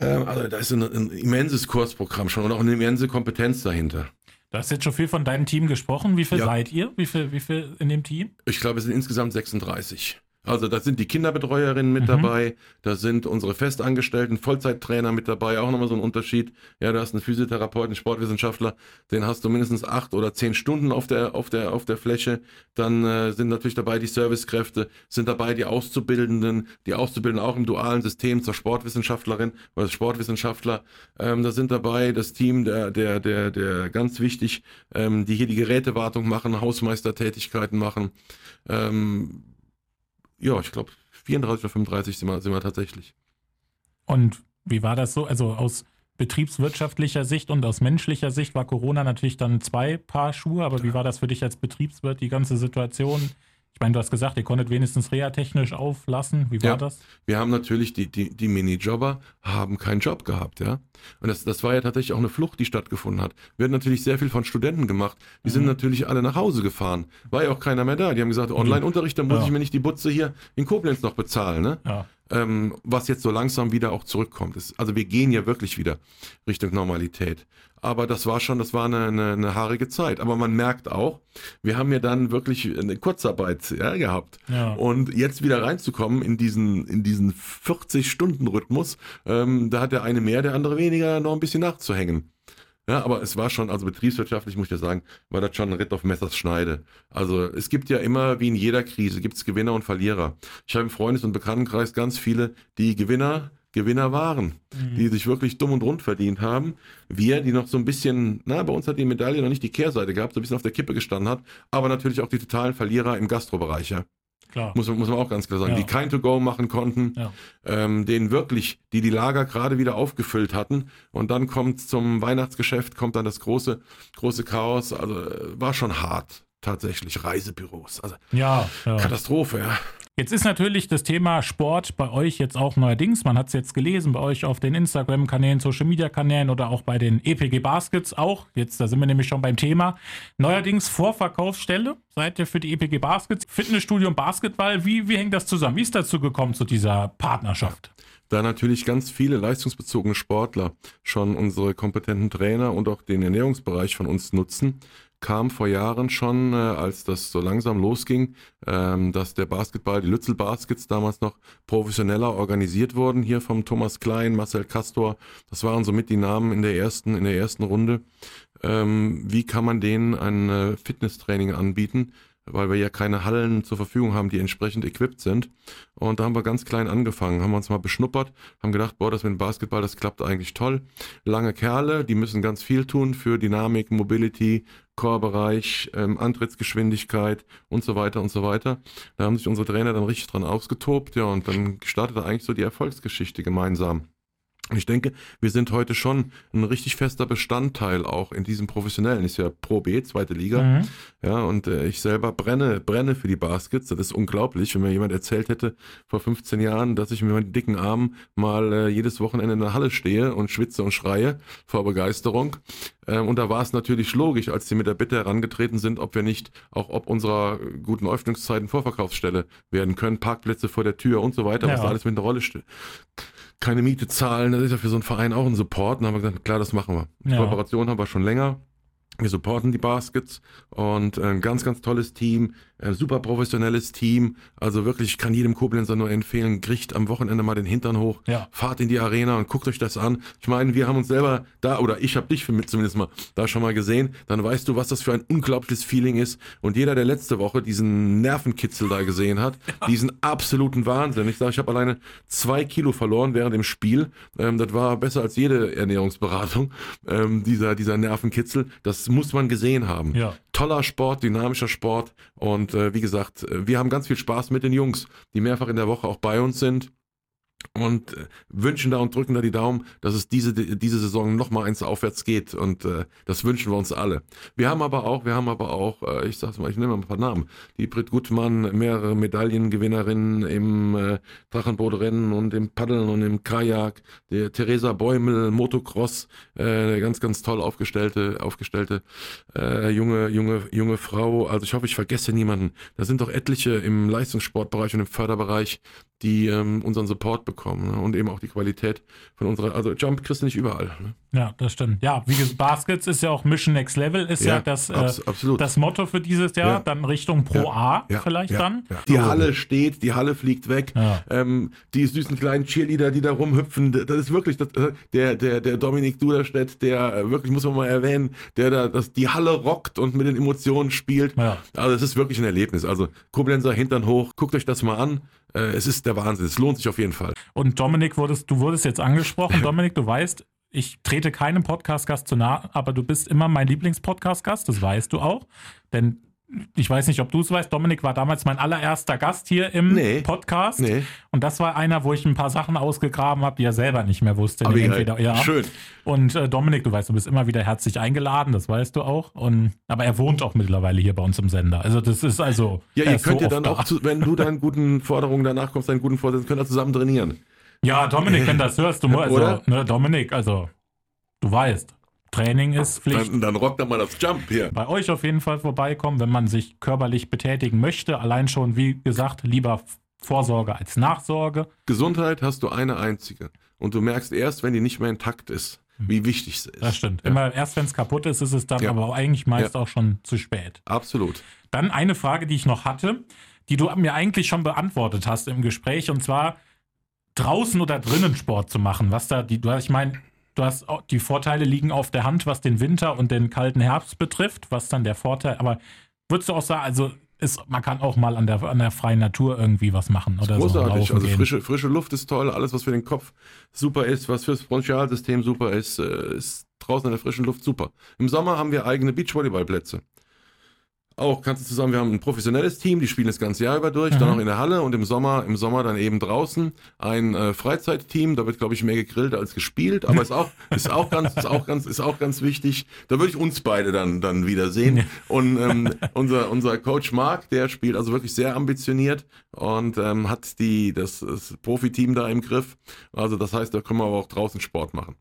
Ähm, also da ist ein, ein immenses Kursprogramm schon und auch eine immense Kompetenz dahinter. Du hast jetzt schon viel von deinem Team gesprochen. Wie viel ja. seid ihr? Wie viel, wie viel in dem Team? Ich glaube, es sind insgesamt 36. Also da sind die Kinderbetreuerinnen mit mhm. dabei, da sind unsere festangestellten Vollzeittrainer mit dabei, auch nochmal so ein Unterschied. Ja, du hast einen Physiotherapeuten, Sportwissenschaftler, den hast du mindestens acht oder zehn Stunden auf der, auf der, auf der Fläche. Dann äh, sind natürlich dabei die Servicekräfte, sind dabei die Auszubildenden, die Auszubildenden auch im dualen System zur Sportwissenschaftlerin oder Sportwissenschaftler. Ähm, da sind dabei das Team, der, der, der, der ganz wichtig, ähm, die hier die Gerätewartung machen, Hausmeistertätigkeiten machen. Ähm, ja, ich glaube, 34 oder 35 sind wir, sind wir tatsächlich. Und wie war das so? Also aus betriebswirtschaftlicher Sicht und aus menschlicher Sicht war Corona natürlich dann zwei Paar Schuhe, aber wie war das für dich als Betriebswirt, die ganze Situation? Ich meine, du hast gesagt, ihr konntet wenigstens reha-technisch auflassen. Wie war ja, das? Wir haben natürlich, die, die, die Minijobber haben keinen Job gehabt, ja. Und das, das war ja tatsächlich auch eine Flucht, die stattgefunden hat. Wir haben natürlich sehr viel von Studenten gemacht. Die mhm. sind natürlich alle nach Hause gefahren. War ja auch keiner mehr da. Die haben gesagt, Online-Unterricht, dann muss ja. ich mir nicht die Butze hier in Koblenz noch bezahlen, ne? Ja. Ähm, was jetzt so langsam wieder auch zurückkommt. also wir gehen ja wirklich wieder Richtung Normalität. Aber das war schon, das war eine, eine, eine haarige Zeit. Aber man merkt auch, wir haben ja dann wirklich eine Kurzarbeit ja, gehabt. Ja. Und jetzt wieder reinzukommen in diesen, in diesen 40-Stunden-Rhythmus, ähm, da hat der eine mehr, der andere weniger noch ein bisschen nachzuhängen. Ja, aber es war schon, also betriebswirtschaftlich muss ich ja sagen, war das schon ein Ritt auf Messers Schneide. Also es gibt ja immer, wie in jeder Krise, gibt es Gewinner und Verlierer. Ich habe im Freundes- und Bekanntenkreis ganz viele, die Gewinner Gewinner waren, mhm. die sich wirklich dumm und rund verdient haben. Wir, die noch so ein bisschen, na, bei uns hat die Medaille noch nicht die Kehrseite gehabt, so ein bisschen auf der Kippe gestanden hat, aber natürlich auch die totalen Verlierer im Gastrobereich, ja. Klar. Muss, muss man auch ganz klar sagen, ja. die kein To-Go machen konnten, ja. ähm, denen wirklich, die die Lager gerade wieder aufgefüllt hatten und dann kommt zum Weihnachtsgeschäft, kommt dann das große, große Chaos, also äh, war schon hart, tatsächlich, Reisebüros, also ja, ja. Katastrophe, ja. Jetzt ist natürlich das Thema Sport bei euch jetzt auch neuerdings. Man hat es jetzt gelesen bei euch auf den Instagram-Kanälen, Social-Media-Kanälen oder auch bei den EPG Baskets auch. Jetzt, da sind wir nämlich schon beim Thema. Neuerdings Vorverkaufsstelle seid ihr für die EPG Baskets. Fitnessstudio und Basketball. Wie, wie hängt das zusammen? Wie ist dazu gekommen zu dieser Partnerschaft? Da natürlich ganz viele leistungsbezogene Sportler schon unsere kompetenten Trainer und auch den Ernährungsbereich von uns nutzen kam vor Jahren schon, äh, als das so langsam losging, ähm, dass der Basketball, die Lützel Baskets damals noch professioneller organisiert wurden, hier vom Thomas Klein, Marcel Castor, das waren somit die Namen in der ersten, in der ersten Runde. Ähm, wie kann man denen ein äh, Fitnesstraining anbieten? Weil wir ja keine Hallen zur Verfügung haben, die entsprechend equipped sind. Und da haben wir ganz klein angefangen, haben uns mal beschnuppert, haben gedacht, boah, das mit dem Basketball, das klappt eigentlich toll. Lange Kerle, die müssen ganz viel tun für Dynamik, Mobility, Core-Bereich, ähm, Antrittsgeschwindigkeit und so weiter und so weiter. Da haben sich unsere Trainer dann richtig dran ausgetobt, ja, und dann startete eigentlich so die Erfolgsgeschichte gemeinsam. Ich denke, wir sind heute schon ein richtig fester Bestandteil auch in diesem professionellen. Ist ja Pro B, zweite Liga. Mhm. Ja, und äh, ich selber brenne, brenne für die Baskets. Das ist unglaublich, wenn mir jemand erzählt hätte vor 15 Jahren, dass ich mit meinen dicken Armen mal äh, jedes Wochenende in der Halle stehe und schwitze und schreie vor Begeisterung. Ähm, und da war es natürlich logisch, als sie mit der Bitte herangetreten sind, ob wir nicht auch ob unserer guten Öffnungszeiten Vorverkaufsstelle werden können, Parkplätze vor der Tür und so weiter, ja. was da alles mit einer Rolle steht keine Miete zahlen. Das ist ja für so einen Verein auch ein Support. Und dann haben wir gesagt, klar, das machen wir. Ja. Kooperation haben wir schon länger. Wir supporten die Baskets und ein ganz, ganz tolles Team, ein super professionelles Team. Also wirklich, ich kann jedem Koblenzer nur empfehlen, kriegt am Wochenende mal den Hintern hoch, ja. fahrt in die Arena und guckt euch das an. Ich meine, wir haben uns selber da, oder ich habe dich für mit zumindest mal da schon mal gesehen, dann weißt du, was das für ein unglaubliches Feeling ist. Und jeder, der letzte Woche diesen Nervenkitzel da gesehen hat, ja. diesen absoluten Wahnsinn. Ich sage, ich habe alleine zwei Kilo verloren während dem Spiel. Ähm, das war besser als jede Ernährungsberatung, ähm, dieser, dieser Nervenkitzel. Das muss man gesehen haben. Ja. Toller Sport, dynamischer Sport und äh, wie gesagt, wir haben ganz viel Spaß mit den Jungs, die mehrfach in der Woche auch bei uns sind und äh, wünschen da und drücken da die Daumen, dass es diese, diese Saison noch mal eins aufwärts geht und äh, das wünschen wir uns alle. Wir haben aber auch, wir haben aber auch, äh, ich sag's mal, ich nehme mal ein paar Namen, die Brit Gutmann, mehrere Medaillengewinnerinnen im äh, Drachenbootrennen und im Paddeln und im Kajak, der Theresa Bäumel, Motocross, äh, ganz, ganz toll aufgestellte, aufgestellte äh, junge, junge, junge Frau. Also ich hoffe, ich vergesse niemanden. Da sind doch etliche im Leistungssportbereich und im Förderbereich, die ähm, unseren Support bekommen ne? und eben auch die Qualität von unserer, also Jump kriegst du nicht überall. Ne? Ja, das stimmt. Ja, wie gesagt, Baskets ist ja auch Mission Next Level, ist ja, Ja, das, abs- äh, das Motto für dieses Jahr, Ja. dann Richtung Pro A Ja, vielleicht ja, dann. Ja. Die Halle steht, die Halle fliegt weg. Ja. Ähm, die süßen kleinen Cheerleader, die da rumhüpfen, das ist wirklich das, äh, der, der, der Dominik Duderstedt, der äh, wirklich, muss man mal erwähnen, der da das, die Halle rockt und mit den Emotionen spielt. Ja. Also es ist wirklich ein Erlebnis. Also Koblenzer Hintern hoch, guckt euch das mal an. Äh, es ist der Wahnsinn, es lohnt sich auf jeden Fall. Und Dominik, wurdest, du wurdest jetzt angesprochen. Dominik, du weißt, ich trete keinem Podcast-Gast zu nah, aber du bist immer mein Lieblings-Podcast-Gast, das weißt du auch. Denn ich weiß nicht, ob du es weißt, Dominik war damals mein allererster Gast hier im Nee. Podcast. Nee. Und das war einer, wo ich ein paar Sachen ausgegraben habe, die er selber nicht mehr wusste. Aber geil. ja. Schön. Und äh, Dominik, du weißt, du bist immer wieder herzlich eingeladen, das weißt du auch. Und, aber er wohnt auch mittlerweile hier bei uns im Sender. Also das ist also. Ja, ihr könnt so ja dann auch, zu, wenn du deinen guten Forderungen danach kommst, deinen guten Vorsätzen, könnt ihr zusammen trainieren. Ja, Dominik, wenn das hörst, du also, ne, Dominik, also du weißt, Training ist Pflicht. Dann, dann rockt er mal das Jump hier. Bei euch auf jeden Fall vorbeikommen, wenn man sich körperlich betätigen möchte. Allein schon, wie gesagt, lieber Vorsorge als Nachsorge. Gesundheit hast du eine einzige. Und du merkst erst, wenn die nicht mehr intakt ist, wie wichtig sie ist. Das stimmt. Ja, Immer erst, wenn es kaputt ist, ist es dann Ja. aber eigentlich meist auch schon zu spät. absolut. Dann eine Frage, die ich noch hatte, die du mir eigentlich schon beantwortet hast im Gespräch, und zwar draußen oder drinnen Sport zu machen. Was da, die, du hast, ich meine, du hast die Vorteile liegen auf der Hand, was den Winter und den kalten Herbst betrifft, was dann der Vorteil, aber würdest du auch sagen, also ist, man kann auch mal an der, an der freien Natur irgendwie was machen oder so. Großartig. Also frische, frische Luft ist toll. Alles, was für den Kopf super ist, was fürs Bronchialsystem super ist, äh, ist draußen in der frischen Luft super. Im Sommer haben wir eigene Beachvolleyballplätze. Auch kannst du zusammen, wir haben ein professionelles Team, die spielen das ganze Jahr über durch, dann Mhm. auch in der Halle und im Sommer, im Sommer dann eben draußen ein äh, Freizeitteam, da wird glaube ich mehr gegrillt als gespielt, aber ist auch ist auch ganz ist auch ganz ist auch ganz wichtig. Da würde ich uns beide dann dann wieder sehen und ähm, unser unser Coach Marc, der spielt also wirklich sehr ambitioniert und ähm, hat die das, das Profiteam da im Griff. Also das heißt, da können wir aber auch draußen Sport machen.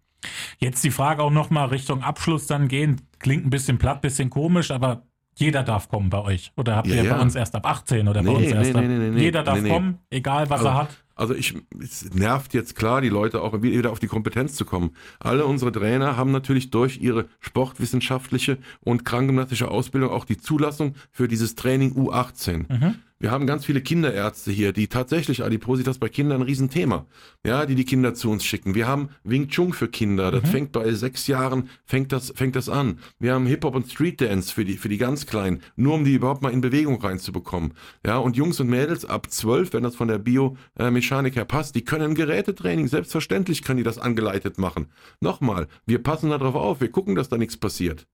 Jetzt die Frage auch nochmal Richtung Abschluss dann gehen. Klingt ein bisschen platt, bisschen komisch, aber jeder darf kommen bei euch. Oder habt Ja, ihr ja. bei uns erst ab 18 oder bei Nee, uns erst nee, ab. nee, nee, nee, jeder darf kommen, egal was Also- er hat. Also ich, es nervt jetzt klar die Leute auch wieder auf die Kompetenz zu kommen. Alle unsere Trainer haben natürlich durch ihre sportwissenschaftliche und krankengymnastische Ausbildung auch die Zulassung für dieses Training U18. Mhm. Wir haben ganz viele Kinderärzte hier, die tatsächlich Adipositas bei Kindern ein Riesenthema, ja, die die Kinder zu uns schicken. Wir haben Wing Chun für Kinder, das fängt bei sechs Jahren, fängt das, fängt das an. Wir haben Hip-Hop und Street Dance für die, für die ganz Kleinen, nur um die überhaupt mal in Bewegung reinzubekommen. Ja, und Jungs und Mädels ab zwölf, wenn das von der Biomechanik her passt, die können Gerätetraining, selbstverständlich können die das angeleitet machen. Nochmal, wir passen darauf auf, wir gucken, dass da nichts passiert.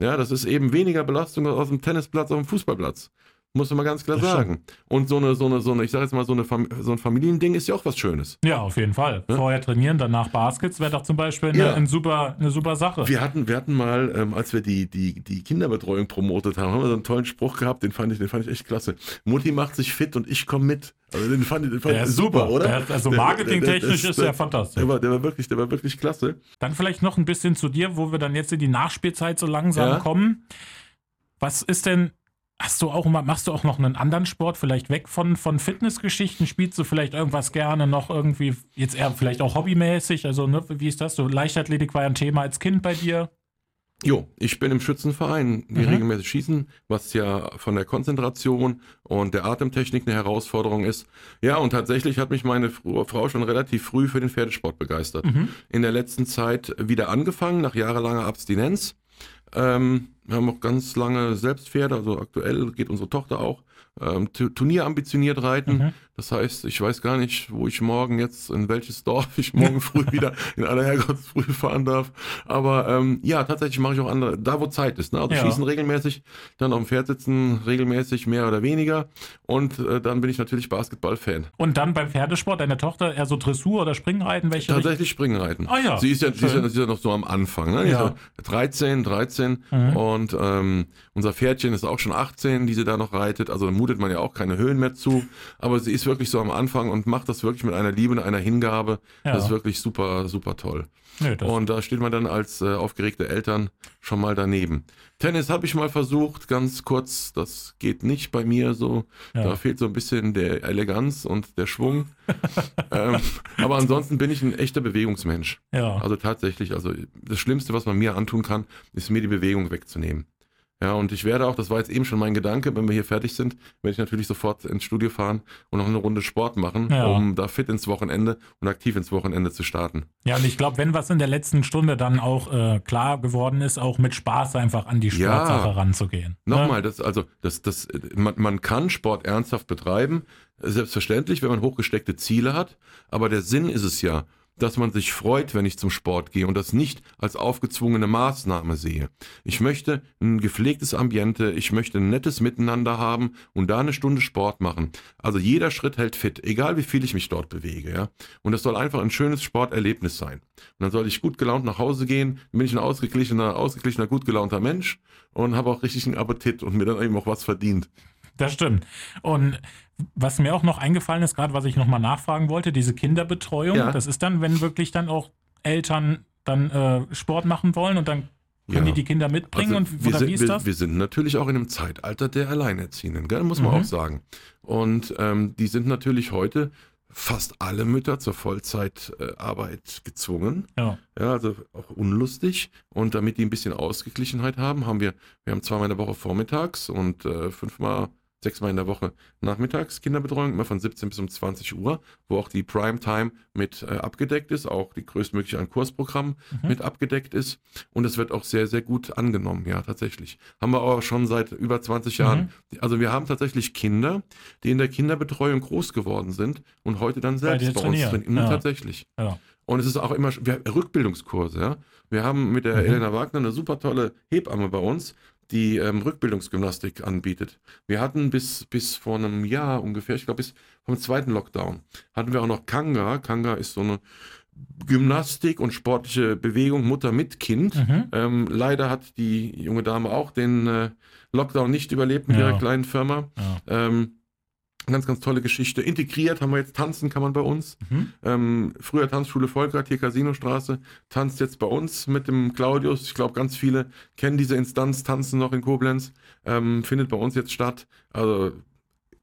Ja, das ist eben weniger Belastung als auf dem Tennisplatz, auf dem Fußballplatz. Muss man mal ganz klar Das sagen. Und so eine, so eine, so eine, ich sag jetzt mal, so, eine Fam so ein Familiending ist ja auch was Schönes. Ja, auf jeden Fall. Vorher trainieren, danach Baskets wäre doch zum Beispiel eine, Ja. ein super, eine super Sache. Wir hatten, wir hatten mal, ähm, als wir die, die, die Kinderbetreuung promotet haben, haben wir so einen tollen Spruch gehabt, den fand ich, den fand ich echt klasse. Mutti macht sich fit und ich komme mit. Also den fand ich, den fand Der ich super, super, oder? Der also marketingtechnisch ist der- ja fantastisch. Der war, der war wirklich, der war wirklich klasse. Dann vielleicht noch ein bisschen zu dir, wo wir dann jetzt in die Nachspielzeit so langsam Ja. kommen. Was ist denn, hast du auch machst du auch noch einen anderen Sport, vielleicht weg von, von Fitnessgeschichten? Spielst du vielleicht irgendwas gerne noch irgendwie, jetzt eher vielleicht auch hobbymäßig? Also, ne, wie ist das? So Leichtathletik war ja ein Thema als Kind bei dir. Jo, ich bin im Schützenverein, die Mhm. regelmäßig schießen, was ja von der Konzentration und der Atemtechnik eine Herausforderung ist. Ja, und tatsächlich hat mich meine Fr- Frau schon relativ früh für den Pferdesport begeistert. Mhm. In der letzten Zeit wieder angefangen, nach jahrelanger Abstinenz. Ähm, wir haben auch ganz lange Selbstpferde, also aktuell geht unsere Tochter auch ähm, Tu- Turnier ambitioniert reiten. Mhm. Das heißt, ich weiß gar nicht, wo ich morgen jetzt, in welches Dorf ich morgen früh wieder in aller Herrgottsfrüh fahren darf. Aber ähm, ja, tatsächlich mache ich auch andere, da wo Zeit ist. Ne? Also Ja. schießen regelmäßig, dann auf dem Pferd sitzen regelmäßig, mehr oder weniger. Und äh, dann bin ich natürlich Basketball-Fan. Und dann beim Pferdesport, deine Tochter eher so Dressur oder Springreiten? Welche? Tatsächlich Springreiten. Ah ja, Sie ist ja, sie ist ja, sie ist ja noch so am Anfang. Ne? Ja 13, 13 Mhm. und ähm, unser Pferdchen ist auch schon 18, die sie da noch reitet. Also mutet man ja auch keine Höhen mehr zu. Aber sie ist wirklich so am Anfang und macht das wirklich mit einer Liebe und einer Hingabe. Ja. Das ist wirklich super, super toll. Das, Und da steht man dann als äh, aufgeregte Eltern schon mal daneben. Tennis habe ich mal versucht, ganz kurz. Das geht nicht bei mir so. Ja. Da fehlt so ein bisschen der Eleganz und der Schwung. ähm, aber ansonsten bin ich ein echter Bewegungsmensch. Ja. Also tatsächlich, also das Schlimmste, was man mir antun kann, ist mir die Bewegung wegzunehmen. Ja, und ich werde auch, das war jetzt eben schon mein Gedanke, wenn wir hier fertig sind, werde ich natürlich sofort ins Studio fahren und noch eine Runde Sport machen, Ja. um da fit ins Wochenende und aktiv ins Wochenende zu starten. Ja, und ich glaube, wenn was in der letzten Stunde dann auch äh, klar geworden ist, auch mit Spaß einfach an die Ja. Sportsache ranzugehen. Ne? Nochmal, das, also, das, das, man, man kann Sport ernsthaft betreiben, selbstverständlich, wenn man hochgesteckte Ziele hat, aber der Sinn ist es ja, dass man sich freut, wenn ich zum Sport gehe und das nicht als aufgezwungene Maßnahme sehe. Ich möchte ein gepflegtes Ambiente, ich möchte ein nettes Miteinander haben und da eine Stunde Sport machen. Also jeder Schritt hält fit, egal wie viel ich mich dort bewege, ja. Und das soll einfach ein schönes Sporterlebnis sein. Und dann soll ich gut gelaunt nach Hause gehen, dann bin ich ein ausgeglichener, ausgeglichener, gut gelaunter Mensch und habe auch richtig einen Appetit und mir dann eben auch was verdient. Das stimmt. Und was mir auch noch eingefallen ist, gerade was ich nochmal nachfragen wollte, diese Kinderbetreuung, Ja. das ist dann, wenn wirklich dann auch Eltern dann äh, Sport machen wollen und dann können Ja. die die Kinder mitbringen Also und wir oder sind, wie ist wir, das? Wir sind natürlich auch in einem Zeitalter der Alleinerziehenden, gell? muss man Mhm. auch sagen. Und ähm, die sind natürlich heute fast alle Mütter zur Vollzeitarbeit gezwungen. ja. Ja, also auch unlustig. Und damit die ein bisschen Ausgeglichenheit haben, haben wir, wir haben zweimal in der Woche vormittags und äh, fünfmal, sechsmal in der Woche nachmittags Kinderbetreuung, immer von 17 bis um 20 Uhr, wo auch die Primetime mit äh, abgedeckt ist, auch die größtmögliche an Kursprogramm Mhm. mit abgedeckt ist. Und es wird auch sehr, sehr gut angenommen, ja, tatsächlich. Haben wir auch schon seit über 20 Jahren. Mhm. Also wir haben tatsächlich Kinder, die in der Kinderbetreuung groß geworden sind und heute dann selbst bei, uns trainieren. trainieren. Ja. Tatsächlich. Ja. Und es ist auch immer wir, Rückbildungskurse, ja. Wir haben mit der Mhm. Elena Wagner eine super tolle Hebamme bei uns, die ähm, Rückbildungsgymnastik anbietet. Wir hatten bis, bis vor einem Jahr ungefähr, ich glaube bis vom zweiten Lockdown, hatten wir auch noch Kanga. Kanga ist so eine Gymnastik und sportliche Bewegung, Mutter mit Kind. Mhm. Ähm, leider hat die junge Dame auch den äh, Lockdown nicht überlebt mit Ja. ihrer kleinen Firma. Ja. Ähm, ganz, ganz tolle Geschichte. Integriert haben wir jetzt Tanzen, kann man bei uns. Mhm. Ähm, früher Tanzschule Volkert, hier Casinostraße, tanzt jetzt bei uns mit dem Claudius. Ich glaube, ganz viele kennen diese Instanz, tanzen noch in Koblenz. Ähm, findet bei uns jetzt statt. Also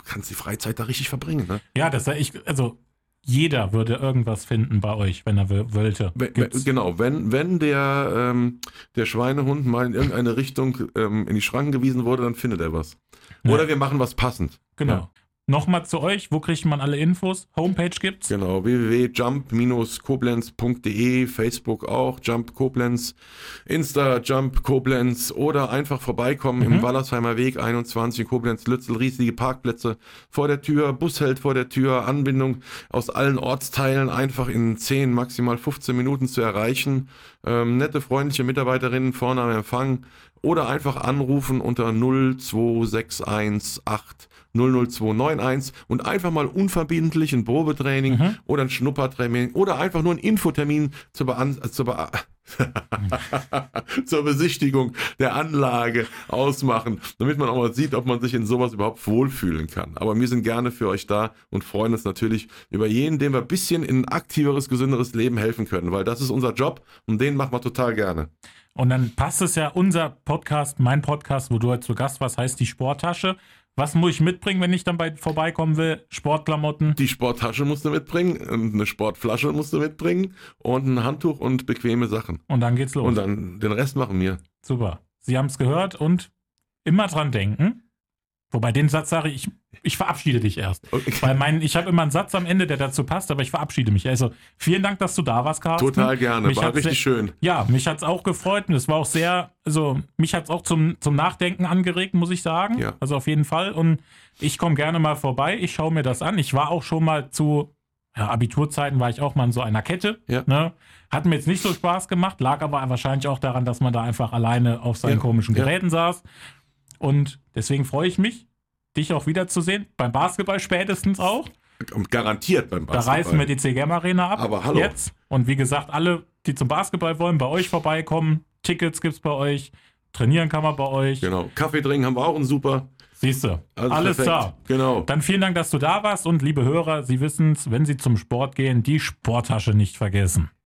kannst die Freizeit da richtig verbringen. Ne? ja, das ich, also jeder würde irgendwas finden bei euch, wenn er wollte. Gibt's. genau, wenn, wenn der, ähm, der Schweinehund mal in irgendeine Richtung ähm, in die Schranken gewiesen wurde, dann findet er was. Ja. Oder wir machen was passend. Genau. Ja. Nochmal zu euch, wo kriegt man alle Infos? Homepage gibt's? Genau, www.jump-koblenz.de, Facebook auch, Jump Koblenz, Insta Jump Koblenz oder einfach vorbeikommen Mhm. im Wallersheimer Weg 21 in Koblenz-Lützel, riesige Parkplätze vor der Tür, Bus hält vor der Tür, Anbindung aus allen Ortsteilen einfach in 10, maximal 15 Minuten zu erreichen. Ähm, nette, freundliche Mitarbeiterinnen vorne am Empfang oder einfach anrufen unter 02618 00291 und einfach mal unverbindlich ein Probetraining Mhm. oder ein Schnuppertraining oder einfach nur ein Infotermin zur, Bean zur, Be zur Besichtigung der Anlage ausmachen, damit man auch mal sieht, ob man sich in sowas überhaupt wohlfühlen kann. Aber wir sind gerne für euch da und freuen uns natürlich über jeden, dem wir ein bisschen in ein aktiveres, gesünderes Leben helfen können, weil das ist unser Job und den machen wir total gerne. Und dann passt es ja, unser Podcast, mein Podcast, wo du heute zu Gast warst, heißt die Sporttasche. Was muss ich mitbringen, wenn ich dann bei vorbeikommen will? Sportklamotten. Die Sporttasche musst du mitbringen, und eine Sportflasche musst du mitbringen und ein Handtuch und bequeme Sachen. Und dann geht's los. Und dann den Rest machen wir. Super. Sie haben es gehört und immer dran denken. Wobei den Satz sage ich, ich verabschiede dich erst. Okay. Weil mein, ich habe immer einen Satz am Ende, der dazu passt, aber ich verabschiede mich. Also vielen Dank, dass du da warst, Carsten. Total gerne, Mich war richtig sehr- schön. Ja, mich hat es auch gefreut und es war auch sehr, also mich hat es auch zum, zum Nachdenken angeregt, muss ich sagen. Ja. Also auf jeden Fall. Und ich komme gerne mal vorbei, ich schaue mir das an. Ich war auch schon mal zu ja, Abiturzeiten, war ich auch mal in so einer Kette. Ja. Ne? Hat mir jetzt nicht so Spaß gemacht, lag aber wahrscheinlich auch daran, dass man da einfach alleine auf seinen komischen. Geräten saß. Und deswegen freue ich mich, dich auch wiederzusehen. Beim Basketball spätestens auch. Und garantiert beim Da Basketball. reißen wir die CGM Arena ab. Aber hallo. Jetzt. Und wie gesagt, alle, die zum Basketball wollen, bei euch vorbeikommen. Tickets gibt's bei euch. Trainieren kann man bei euch. Genau. Kaffee trinken haben wir auch einen super. Siehst du. Also Alles perfekt. da. Genau. Dann vielen Dank, dass du da warst. Und liebe Hörer, Sie wissen's, wenn Sie zum Sport gehen, die Sporttasche nicht vergessen.